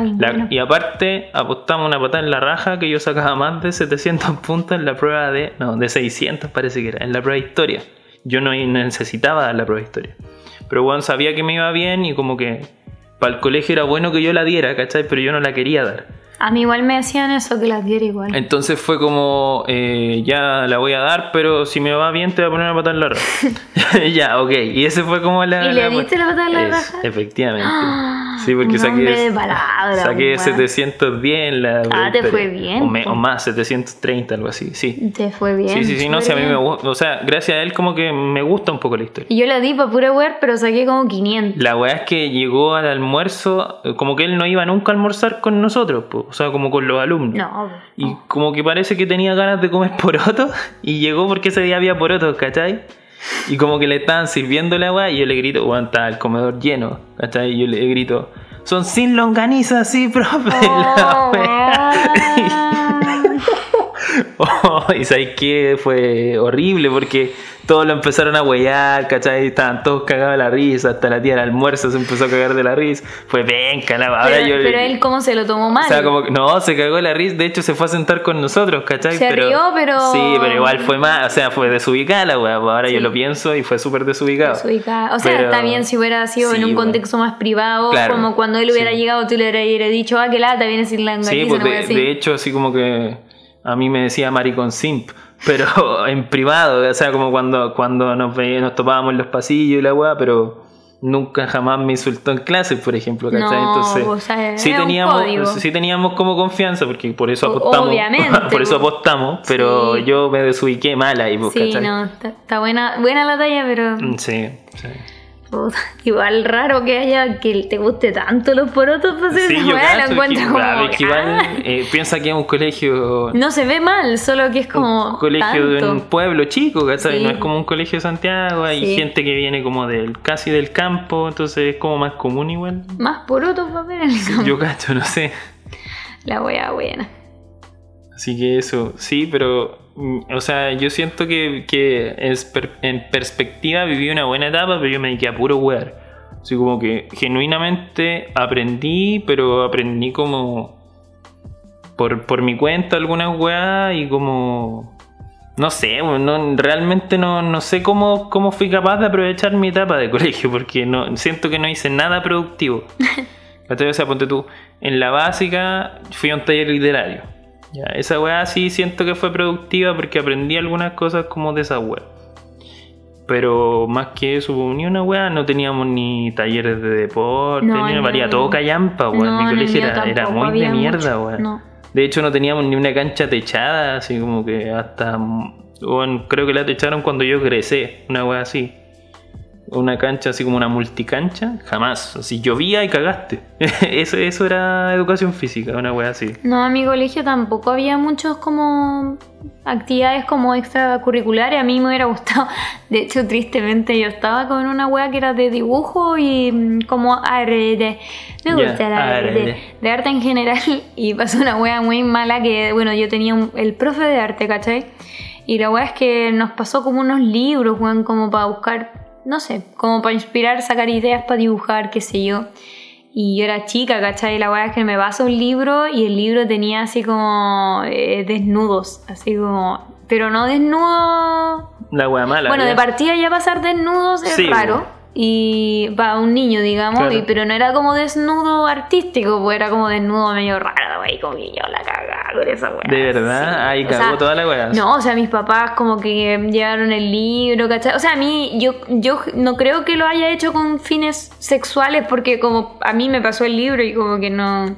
Speaker 1: La-
Speaker 2: bueno.
Speaker 1: y aparte apostamos una patada en la raja que yo sacaba más de 700 puntos en la prueba de... No, de 600 parece que era, en la prueba de historia. Yo no necesitaba dar la prueba de historia. Pero bueno, sabía que me iba bien y como que para el colegio era bueno que yo la diera, ¿cachai? Pero yo no la quería dar.
Speaker 2: A mí igual me decían eso, que las diera igual.
Speaker 1: Entonces fue como, eh, ya la voy a dar, pero si me va bien te voy a poner una patada en la raja. ya, ok. Y ese fue como la...
Speaker 2: ¿Y le
Speaker 1: la-
Speaker 2: diste la patada en la raja?
Speaker 1: Efectivamente.
Speaker 2: Ah,
Speaker 1: Sí, porque saqué,
Speaker 2: palabra.
Speaker 1: saqué
Speaker 2: weón.
Speaker 1: 710 en la.
Speaker 2: Ah, te fue bien,
Speaker 1: O, me- o más, 730, algo así. Sí.
Speaker 2: Te fue bien.
Speaker 1: Sí, sí, sí, no, sí, a mí me gusta. O sea, gracias a él, como que me gusta un poco la historia.
Speaker 2: Y yo la di para pura wear, pero saqué como 500.
Speaker 1: La weá es que llegó al almuerzo, eh, como que él no iba nunca a almorzar con nosotros, po, o sea, como con los alumnos.
Speaker 2: No,
Speaker 1: Y como que parece que tenía ganas de comer porotos y llegó porque ese día había porotos, ¿cachai? Y como que le estaban sirviendo la weá y yo le grito, weón, está el comedor lleno, ¿cachai? Y yo le grito, son sin longaniza, sí, profe. La
Speaker 2: Oh.
Speaker 1: Oh, y sabes que fue horrible porque todos lo empezaron a huellar, ¿cachai? Estaban todos cagados de la risa, hasta la tía del almuerzo se empezó a cagar de la risa. Fue venga, la ahora
Speaker 2: pero,
Speaker 1: yo.
Speaker 2: pero él, ¿cómo se lo tomó mal?
Speaker 1: O sea, como que- no, se cagó de la risa, de hecho se fue a sentar con nosotros, ¿cachai?
Speaker 2: Se rió, pero-
Speaker 1: Sí, pero igual fue más, o sea, fue desubicada la weá, pues ahora yo lo pienso y fue súper desubicado.
Speaker 2: Desubicada. O sea,
Speaker 1: Pero-
Speaker 2: está bien si hubiera sido
Speaker 1: Sí,
Speaker 2: en un
Speaker 1: bueno.
Speaker 2: contexto más privado,
Speaker 1: Claro,
Speaker 2: como cuando él hubiera
Speaker 1: sí.
Speaker 2: llegado, tú le hubieras dicho, ah, que lata, viene sin la
Speaker 1: Sí, pues
Speaker 2: una
Speaker 1: de, de hecho, así como que a mí me decía maricón simp, pero en privado, o sea, como cuando, cuando nos, ve- nos topábamos en los pasillos y la weá, pero nunca jamás me insultó en clases, por ejemplo, ¿cachai?
Speaker 2: No,
Speaker 1: Entonces,
Speaker 2: o sea,
Speaker 1: sí teníamos, sí teníamos como confianza, porque por eso apostamos,
Speaker 2: obviamente,
Speaker 1: por eso apostamos, pero
Speaker 2: Sí.
Speaker 1: yo me desubiqué mal ahí, pues,
Speaker 2: Sí,
Speaker 1: ¿cachai?
Speaker 2: no, está, está buena, buena la talla, pero
Speaker 1: Mm, Sí, sí.
Speaker 2: igual raro que haya que te guste tanto los porotos, pues
Speaker 1: Sí,
Speaker 2: esa
Speaker 1: yo es que,
Speaker 2: encuentro como.
Speaker 1: claro, es que igual eh, piensa que es un colegio
Speaker 2: no se ve mal, solo que es como.
Speaker 1: un colegio de un pueblo chico, ¿cachai?
Speaker 2: Sí.
Speaker 1: No es como un colegio de Santiago, hay
Speaker 2: Sí.
Speaker 1: gente que viene como del casi del campo, entonces es como más común igual.
Speaker 2: Más porotos va a ver en el campo.
Speaker 1: Yo cacho, no sé.
Speaker 2: La wea buena.
Speaker 1: Así que eso, sí, pero, o sea, yo siento que, que es per- en perspectiva viví una buena etapa, pero yo me dediqué a puro wear. Así como que genuinamente aprendí, pero aprendí como por, por mi cuenta algunas weas y como... No sé, no, realmente no, no sé cómo, cómo fui capaz de aprovechar mi etapa de colegio, porque no, siento que no hice nada productivo. O sea, ponte tú, en la básica fui a un taller literario. Ya, esa weá sí siento que fue productiva porque aprendí algunas cosas como de esa weá. Pero más que eso, ni una weá, no teníamos ni talleres de deporte,
Speaker 2: No,
Speaker 1: ni
Speaker 2: no.
Speaker 1: una varía todo callampa.
Speaker 2: No,
Speaker 1: Mi colegio era, era muy de mierda,
Speaker 2: no.
Speaker 1: De hecho, no teníamos ni una cancha techada, así como que hasta. Bueno, creo que la techaron cuando yo egresé, una wea así. Una cancha así como una multicancha, jamás. Así llovía y cagaste. eso, eso era educación física, una wea así.
Speaker 2: No, en mi colegio tampoco había muchos como actividades como extracurriculares. A mí me hubiera gustado. De hecho, tristemente yo estaba con una wea que era de dibujo y mm, como arte. Me gusta la arte.
Speaker 1: arte.
Speaker 2: De arte en general. Y pasó una wea muy mala que, bueno, yo tenía un- el profe de arte, ¿cachai? Y la wea es que nos pasó como unos libros, weón, como para buscar, no sé, como para inspirar, sacar ideas para dibujar, qué sé yo. Y yo era chica, ¿cachai? La weá es que me pasa un libro y el libro tenía así como eh, desnudos, así como... Pero no desnudos...
Speaker 1: La wea mala.
Speaker 2: bueno,
Speaker 1: ya.
Speaker 2: de partida ya pasar desnudos es
Speaker 1: Sí,
Speaker 2: raro.
Speaker 1: bueno.
Speaker 2: Y para un niño, digamos,
Speaker 1: Claro.
Speaker 2: y- pero no era como desnudo artístico, pues era como desnudo medio raro, güey, como que yo la cagaba con esa weá.
Speaker 1: De verdad,
Speaker 2: Sí.
Speaker 1: ahí
Speaker 2: O
Speaker 1: cagó
Speaker 2: sea,
Speaker 1: toda la wea.
Speaker 2: no, o sea, mis papás como que llevaron el libro, ¿cachai? O sea, a mí, yo, yo no creo que lo haya hecho con fines sexuales porque como a mí me pasó el libro y como que no...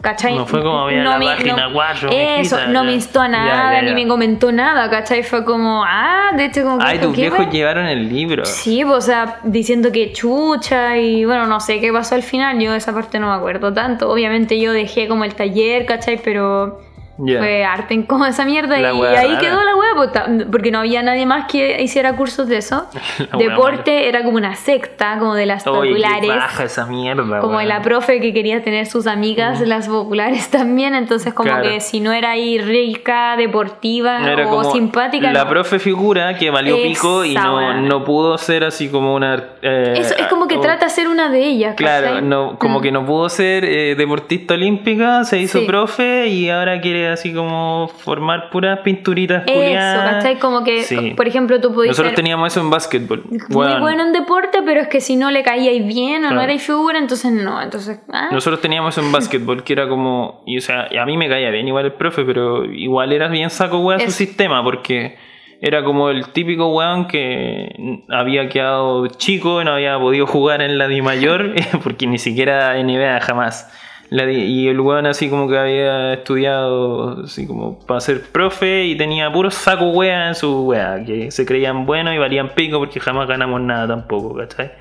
Speaker 2: ¿Cachai?
Speaker 1: No fue como, "Mira la
Speaker 2: me-
Speaker 1: página cuatro,
Speaker 2: Eso,
Speaker 1: mijita",
Speaker 2: no
Speaker 1: ya.
Speaker 2: me instó a nada,
Speaker 1: ya,
Speaker 2: ni me comentó nada, ¿cachai? Fue como, ah, de hecho como que...
Speaker 1: Ay, tus
Speaker 2: ¿qué,
Speaker 1: viejos llevaron el libro.
Speaker 2: Sí, pues, o sea, diciendo que chucha y bueno, no sé qué pasó al final, yo esa parte no me acuerdo tanto. Obviamente yo dejé como el taller, ¿cachai? Pero
Speaker 1: Ya.
Speaker 2: fue arte en como esa mierda
Speaker 1: La
Speaker 2: y
Speaker 1: wea
Speaker 2: ahí
Speaker 1: rara.
Speaker 2: quedó la wea, pues, porque no había nadie más que hiciera cursos de eso.
Speaker 1: Wea
Speaker 2: Deporte era como una secta, como de las
Speaker 1: qué
Speaker 2: populares.
Speaker 1: baja esa mierda,
Speaker 2: Como
Speaker 1: weón.
Speaker 2: la profe que quería tener sus amigas, las populares también, entonces como
Speaker 1: Claro.
Speaker 2: que si no era ahí rica, deportiva o simpática.
Speaker 1: La
Speaker 2: no.
Speaker 1: profe figura que valió pico y no, no pudo ser así como una. eh,
Speaker 2: Eso es como que
Speaker 1: o-
Speaker 2: trata de ser una de ellas.
Speaker 1: Claro, no, como
Speaker 2: Mm.
Speaker 1: que no pudo ser eh, deportista olímpica, se hizo
Speaker 2: Sí.
Speaker 1: profe y ahora quiere así como formar puras pinturitas
Speaker 2: Eso,
Speaker 1: culiadas.
Speaker 2: ¿cachai? Como que,
Speaker 1: Sí.
Speaker 2: por ejemplo, tú podías
Speaker 1: Nosotros
Speaker 2: ser
Speaker 1: teníamos eso en básquetbol.
Speaker 2: muy bueno en deporte, pero es que si no le caíais bien o no
Speaker 1: Claro.
Speaker 2: erais figura, entonces no. Entonces, ah,
Speaker 1: Nosotros teníamos eso en básquetbol que era como. Y, o sea, a mí me caía bien igual el profe, pero igual era bien saco wea su sistema porque era como el típico weón que había quedado chico, no había podido jugar en la Di Mayor, porque ni siquiera NBA jamás. La y el weón así como que había estudiado así como para ser profe y tenía puros saco wea en su wea, que se creían buenos y valían pico porque jamás ganamos nada tampoco, ¿cachai?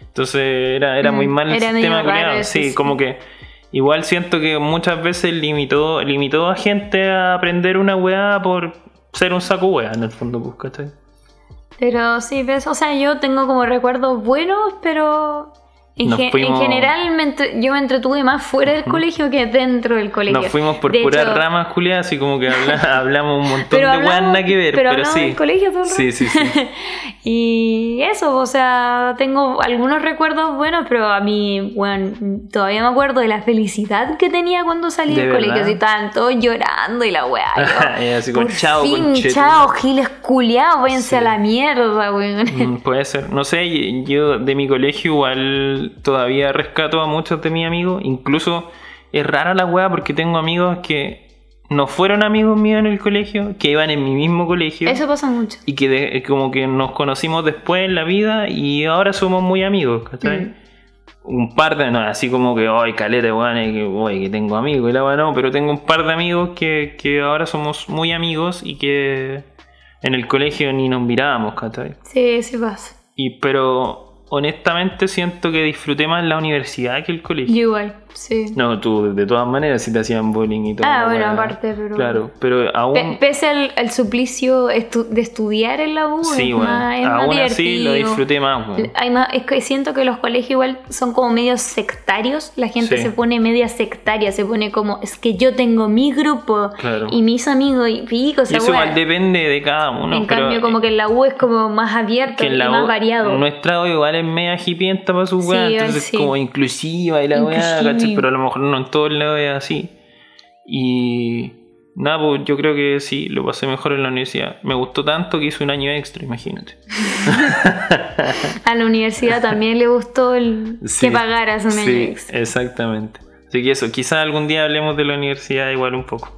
Speaker 1: Entonces era, era muy
Speaker 2: Mm,
Speaker 1: mal el sistema
Speaker 2: eso,
Speaker 1: Sí,
Speaker 2: sí.
Speaker 1: como que igual siento que muchas veces limitó, limitó a gente a aprender una weá por ser un saco wea en el fondo, pues, ¿cachai?
Speaker 2: Pero sí, ves, o sea, yo tengo como recuerdos buenos, pero en,
Speaker 1: Nos
Speaker 2: ge- en
Speaker 1: fuimos-
Speaker 2: general me entre- yo me entretuve más fuera del colegio que dentro del colegio.
Speaker 1: Nos fuimos por
Speaker 2: De
Speaker 1: puras
Speaker 2: hecho,
Speaker 1: ramas, Julia, así como que habla- hablamos un montón
Speaker 2: Pero
Speaker 1: de nada que ver,
Speaker 2: pero
Speaker 1: pero, sí.
Speaker 2: del colegio todo el
Speaker 1: Sí, sí, sí.
Speaker 2: Y eso, o sea, tengo algunos recuerdos buenos, pero a mí, bueno, todavía me acuerdo de la felicidad que tenía cuando salí
Speaker 1: ¿De
Speaker 2: del colegio. Así estaban todos llorando y la weá.
Speaker 1: así con
Speaker 2: por
Speaker 1: chao,
Speaker 2: fin,
Speaker 1: conchetumare".
Speaker 2: chao, giles culiados, váyanse
Speaker 1: Sí.
Speaker 2: a la mierda, weón.
Speaker 1: Mm, Puede ser. No sé, yo de mi colegio igual todavía rescato a muchos de mis amigos. Incluso es rara la weá porque tengo amigos que no fueron amigos míos en el colegio, que iban en mi mismo colegio.
Speaker 2: Eso pasa mucho.
Speaker 1: Y que de- como que nos conocimos después en la vida y ahora somos muy amigos, ¿cachai?
Speaker 2: Mm.
Speaker 1: Un par de, no, así como que, ay, caleta, weón, y que, oye, que tengo amigos, y la weá no, pero tengo un par de amigos que, que ahora somos muy amigos y que en el colegio ni nos mirábamos, ¿cachai?
Speaker 2: Sí, sí pasa.
Speaker 1: Y pero honestamente siento que disfruté más la universidad que el colegio.
Speaker 2: Sí.
Speaker 1: No, tú de todas maneras si te hacían bullying y todo.
Speaker 2: Ah, bueno, aparte, pero-
Speaker 1: Claro, pero aún...
Speaker 2: Pe- Pese al, al suplicio estu- de estudiar en la U,
Speaker 1: sí,
Speaker 2: es
Speaker 1: bueno,
Speaker 2: más, es más
Speaker 1: aún así lo disfruté más, weón.
Speaker 2: Hay más- es que siento que los colegios igual son como medios sectarios. La gente
Speaker 1: Sí.
Speaker 2: se pone media sectaria, se pone como, es que yo tengo mi grupo
Speaker 1: Claro.
Speaker 2: y mis amigos y pico, o
Speaker 1: Y
Speaker 2: sea,
Speaker 1: eso igual depende de cada uno.
Speaker 2: En
Speaker 1: pero
Speaker 2: cambio, como que en la U es como más abierto
Speaker 1: que en
Speaker 2: y
Speaker 1: la
Speaker 2: más
Speaker 1: U-
Speaker 2: variado.
Speaker 1: Nuestra U igual es media hipienta para su
Speaker 2: Sí,
Speaker 1: weá, entonces
Speaker 2: sí.
Speaker 1: como inclusiva y la weá, Pero a lo mejor no en todos lados es así. Y nada, pues yo creo que sí, lo pasé mejor en la universidad. Me gustó tanto que hice un año extra, imagínate.
Speaker 2: A la universidad también le gustó el
Speaker 1: Sí,
Speaker 2: que pagaras un año
Speaker 1: sí,
Speaker 2: extra.
Speaker 1: exactamente. Así que eso, quizás algún día hablemos de la universidad igual un poco.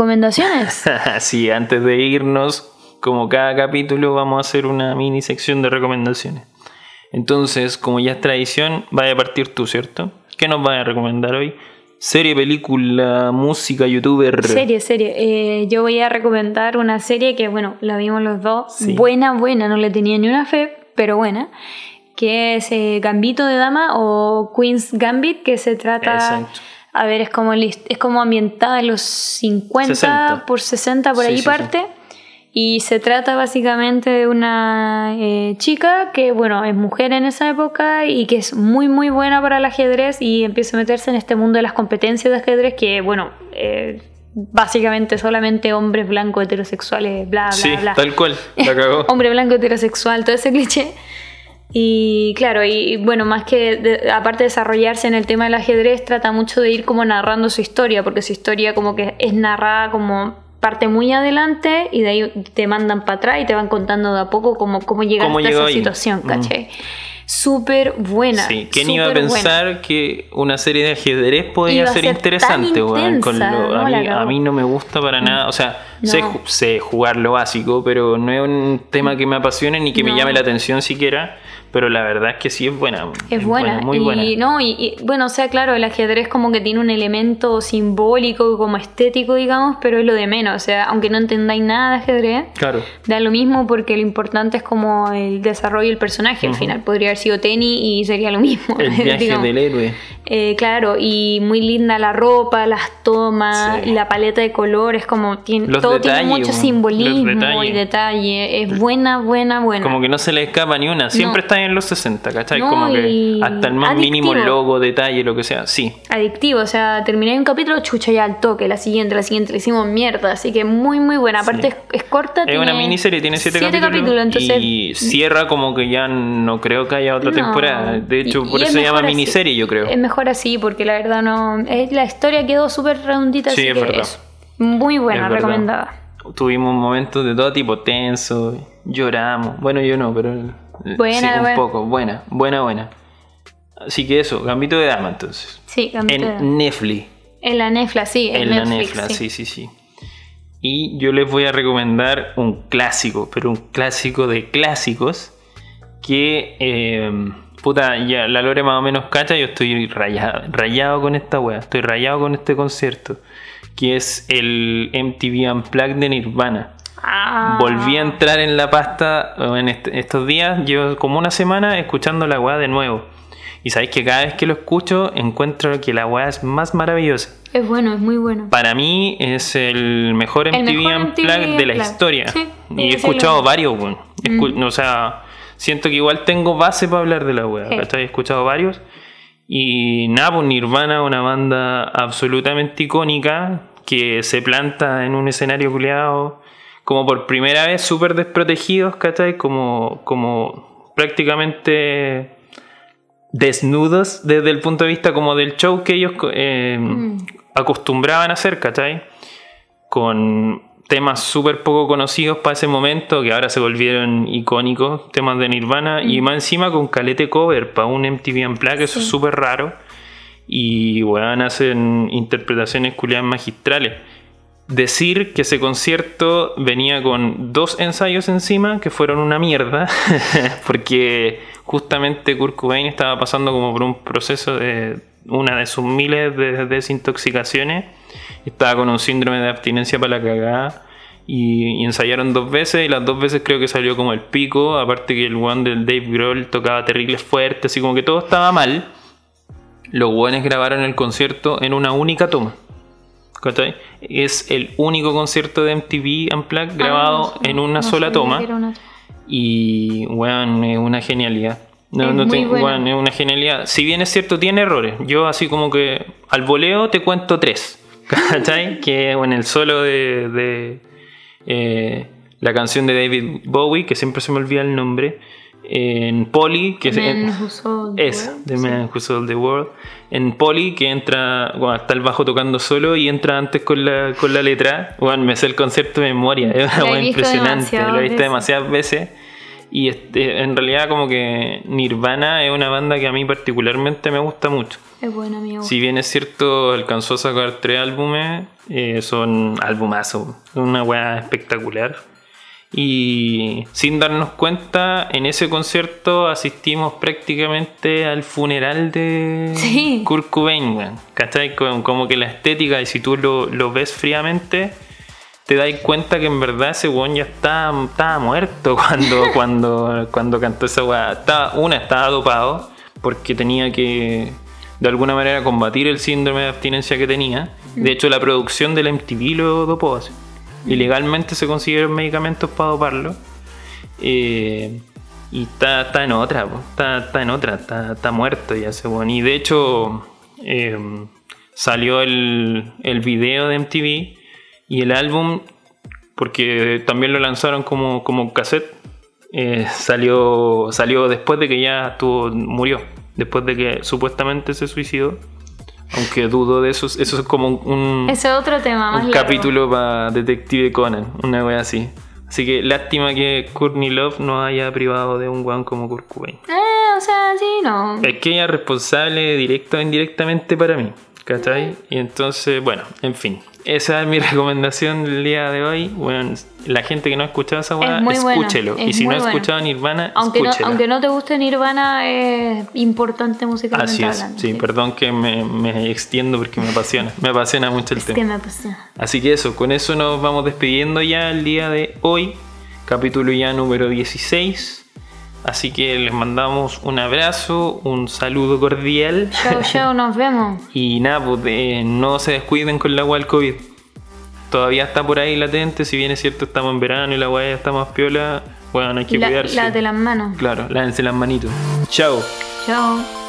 Speaker 2: Recomendaciones.
Speaker 1: sí, antes de irnos, como cada capítulo, vamos a hacer una mini sección de recomendaciones. Entonces, como ya es tradición, vaya a partir tú, ¿cierto? ¿Qué nos vas a recomendar hoy? Serie, película, música, youtuber.
Speaker 2: Serie, serie. Eh, yo voy a recomendar una serie que, bueno, la vimos los dos.
Speaker 1: Sí.
Speaker 2: Buena, buena, no le tenía ni una fe, pero buena. Que es eh, Gambito de Dama o Queen's Gambit, que se trata.
Speaker 1: Exacto.
Speaker 2: A ver, es como, es como ambientada en los 50
Speaker 1: 60.
Speaker 2: por 60, por
Speaker 1: Sí,
Speaker 2: ahí
Speaker 1: sí, sí.
Speaker 2: parte. Y se trata básicamente de una eh, chica que, bueno, es mujer en esa época y que es muy, muy buena para el ajedrez y empieza a meterse en este mundo de las competencias de ajedrez que, bueno, eh, básicamente solamente hombres blancos heterosexuales, bla, bla,
Speaker 1: Sí,
Speaker 2: bla.
Speaker 1: tal cual, la cagó.
Speaker 2: Hombre blanco heterosexual, todo ese cliché. Y claro, y bueno, más que de- aparte de desarrollarse en el tema del ajedrez, trata mucho de ir como narrando su historia, porque su historia como que es narrada como parte muy adelante y de ahí te mandan para atrás y te van contando de a poco cómo, cómo llegaste
Speaker 1: ¿Cómo
Speaker 2: a esa
Speaker 1: ahí?
Speaker 2: situación,
Speaker 1: Mm.
Speaker 2: ¿cachai? Súper buena.
Speaker 1: Sí, ¿quién iba a
Speaker 2: buena.
Speaker 1: pensar que una serie de ajedrez podía
Speaker 2: Iba
Speaker 1: ser, interesante, weón? A, mí, a mí no me gusta para nada, o sea,
Speaker 2: No.
Speaker 1: ju- sé jugar lo básico, pero no es un tema que me apasione ni que me
Speaker 2: No.
Speaker 1: llame la atención siquiera, pero la verdad es que sí es buena.
Speaker 2: Es buena,
Speaker 1: muy
Speaker 2: y,
Speaker 1: buena.
Speaker 2: No, y, y, bueno, o sea, claro, el ajedrez como que tiene un elemento simbólico, como estético, digamos, pero es lo de menos. O sea, aunque no entendáis nada de ajedrez,
Speaker 1: Claro.
Speaker 2: da lo mismo porque lo importante es como el desarrollo del personaje. Al final podría haber sido tenis y sería lo mismo.
Speaker 1: El viaje del héroe.
Speaker 2: Eh, claro, y muy linda la ropa, las tomas,
Speaker 1: Sí.
Speaker 2: la paleta de colores, como tiene
Speaker 1: Los
Speaker 2: todo tiene mucho simbolismo y detalle. Es buena, buena, buena.
Speaker 1: Como que no se le escapa ni una. Siempre
Speaker 2: No.
Speaker 1: está en los 60, ¿cachai?
Speaker 2: No,
Speaker 1: como que hasta el más
Speaker 2: adictivo.
Speaker 1: mínimo logo, detalle, lo que sea. Sí.
Speaker 2: Adictivo, o sea, terminé un capítulo, chucha ya al toque, la siguiente, la siguiente, le hicimos mierda, así que muy, muy buena. Aparte es, es corta,
Speaker 1: Es una miniserie, tiene siete, capítulos.
Speaker 2: entonces
Speaker 1: y cierra como que ya no creo que haya otra
Speaker 2: No.
Speaker 1: temporada. De hecho,
Speaker 2: Y-
Speaker 1: por
Speaker 2: y
Speaker 1: eso
Speaker 2: es
Speaker 1: se llama
Speaker 2: así.
Speaker 1: miniserie, yo creo.
Speaker 2: Es mejor así, porque la verdad no. es- la historia quedó súper redondita,
Speaker 1: Sí,
Speaker 2: así
Speaker 1: es
Speaker 2: que
Speaker 1: verdad.
Speaker 2: eso. Muy buena,
Speaker 1: Es
Speaker 2: recomendada.
Speaker 1: Tuvimos momentos de todo tipo tenso, lloramos. Bueno, yo no, pero eh,
Speaker 2: Buena,
Speaker 1: sí, un
Speaker 2: buena.
Speaker 1: poco. Buena, buena, buena. Así que eso, Gambito de Dama entonces.
Speaker 2: Sí, Gambito de-
Speaker 1: En Netflix.
Speaker 2: En la Netflix, sí. En,
Speaker 1: En la
Speaker 2: Netflix,
Speaker 1: Netflix,
Speaker 2: sí.
Speaker 1: sí, sí, sí. Y yo les voy a recomendar un clásico, pero un clásico de clásicos que, eh, puta, ya la Lore más o menos cacha, yo estoy rayado, rayado con esta wea, estoy rayado con este concierto, que es el MTV Unplugged de Nirvana.
Speaker 2: Ah.
Speaker 1: Volví a entrar en la pasta en est- estos días, llevo como una semana escuchando la weá de nuevo. Y sabéis que cada vez que lo escucho encuentro que la weá es más maravillosa.
Speaker 2: Es bueno, es muy bueno.
Speaker 1: Para mí es el mejor
Speaker 2: El
Speaker 1: MTV
Speaker 2: mejor
Speaker 1: Unplugged de la historia.
Speaker 2: Sí,
Speaker 1: y he escuchado varios. Escu- O sea, siento que igual tengo base para hablar de la wea.
Speaker 2: Sí.
Speaker 1: He escuchado varios. Y nada, pues Nirvana, una banda absolutamente icónica que se planta en un escenario culeado, como por primera vez súper desprotegidos, ¿cachai? Como, como prácticamente desnudos desde el punto de vista como del show que ellos eh, acostumbraban a hacer, ¿cachai? Con temas súper poco conocidos para ese momento, que ahora se volvieron icónicos, temas de Nirvana, y más encima con calete cover para un MTV Unplugged, eso es súper raro. Y weón, hacen interpretaciones culiadas magistrales. Decir que ese concierto venía con dos ensayos encima que fueron una mierda, porque justamente Kurt Cobain estaba pasando como por un proceso de una de sus miles de desintoxicaciones, estaba con un síndrome de abstinencia para la cagada. Y, y ensayaron dos veces y las dos veces creo que salió como el pico. Aparte que el one del Dave Grohl tocaba terrible fuerte, así como que todo estaba mal. Los buenos grabaron el concierto en una única toma. ¿Cachai? Es el único concierto de MTV Unplugged grabado
Speaker 2: Ah, no,
Speaker 1: en una
Speaker 2: no
Speaker 1: sola toma.
Speaker 2: una-
Speaker 1: Y, weón, es una genialidad. No,
Speaker 2: Es
Speaker 1: no te-
Speaker 2: bueno.
Speaker 1: weón, es una genialidad. Si bien es cierto, tiene errores. Yo, así como que al voleo te cuento tres. ¿Cachai? que en el solo de, de, eh, la canción de David Bowie, que siempre se me olvida el nombre. En Polly, que
Speaker 2: The
Speaker 1: es.
Speaker 2: Man Who Sold the
Speaker 1: Esa,
Speaker 2: World,
Speaker 1: The
Speaker 2: sí.
Speaker 1: Man Who Sold the World. En Polly, que entra, bueno, está el bajo tocando solo y entra antes con la, con la letra. Bueno, me sé el concierto de memoria, es impresionante, lo he visto demasiadas veces. Y este, en realidad como que Nirvana es una banda que a mí particularmente me gusta mucho.
Speaker 2: Es bueno, amigo.
Speaker 1: Si bien es cierto, alcanzó a sacar tres álbumes, eh, son albumazos, una weá espectacular. Y sin darnos cuenta, en ese concierto asistimos prácticamente al funeral de
Speaker 2: Sí.
Speaker 1: Kurt Cobain. ¿Cachai? Como que la estética, y si tú lo, lo ves fríamente, te das cuenta que en verdad ese weón ya estaba, estaba muerto cuando, cuando, cuando cantó esa weá. Estaba, una, estaba dopado porque tenía que de alguna manera combatir el síndrome de abstinencia que tenía. De hecho, la producción del MTV lo dopó así. Ilegalmente se consiguieron medicamentos para doparlo. Eh, y está, está en otra, está, está en otra, está, está muerto ya ese weón. Y de hecho, eh, salió el, el video de MTV y el álbum, porque también lo lanzaron como, como cassette, eh, salió, salió después de que ya estuvo, murió, después de que supuestamente se suicidó. Aunque dudo de eso, eso es como un,
Speaker 2: Ese es otro tema más
Speaker 1: un
Speaker 2: largo.
Speaker 1: capítulo para Detective Conan, una wea así. Así que lástima que Courtney Love no haya privado de un guan como Kurt Cobain.
Speaker 2: Eh, o sea, sí, no.
Speaker 1: Es que ella es responsable directa o indirectamente para mí, ¿cachai? Y entonces, bueno, en fin. Esa es mi recomendación del día de hoy. Bueno, la gente que no ha escuchado esa weá,
Speaker 2: Es
Speaker 1: escúchelo.
Speaker 2: es
Speaker 1: y si no ha escuchado Nirvana,
Speaker 2: Aunque no, aunque no te guste Nirvana, es importante musicalmente
Speaker 1: Así es,
Speaker 2: hablando.
Speaker 1: sí, perdón que me, me extiendo porque me apasiona, me apasiona mucho el
Speaker 2: Es
Speaker 1: tema.
Speaker 2: que me apasiona.
Speaker 1: Así que eso, con eso nos vamos despidiendo ya el día de hoy, capítulo ya número 16. Así que les mandamos un abrazo, un saludo cordial.
Speaker 2: Chao, chao, nos vemos.
Speaker 1: Y nada, pues eh, no se descuiden con la agua del COVID. todavía está por ahí latente, si bien es cierto estamos en verano y la weá ya está más piola, bueno, hay que
Speaker 2: La-
Speaker 1: cuidarse.
Speaker 2: Lávate las manos.
Speaker 1: Claro, lávense las manitos. Chao.
Speaker 2: Chao.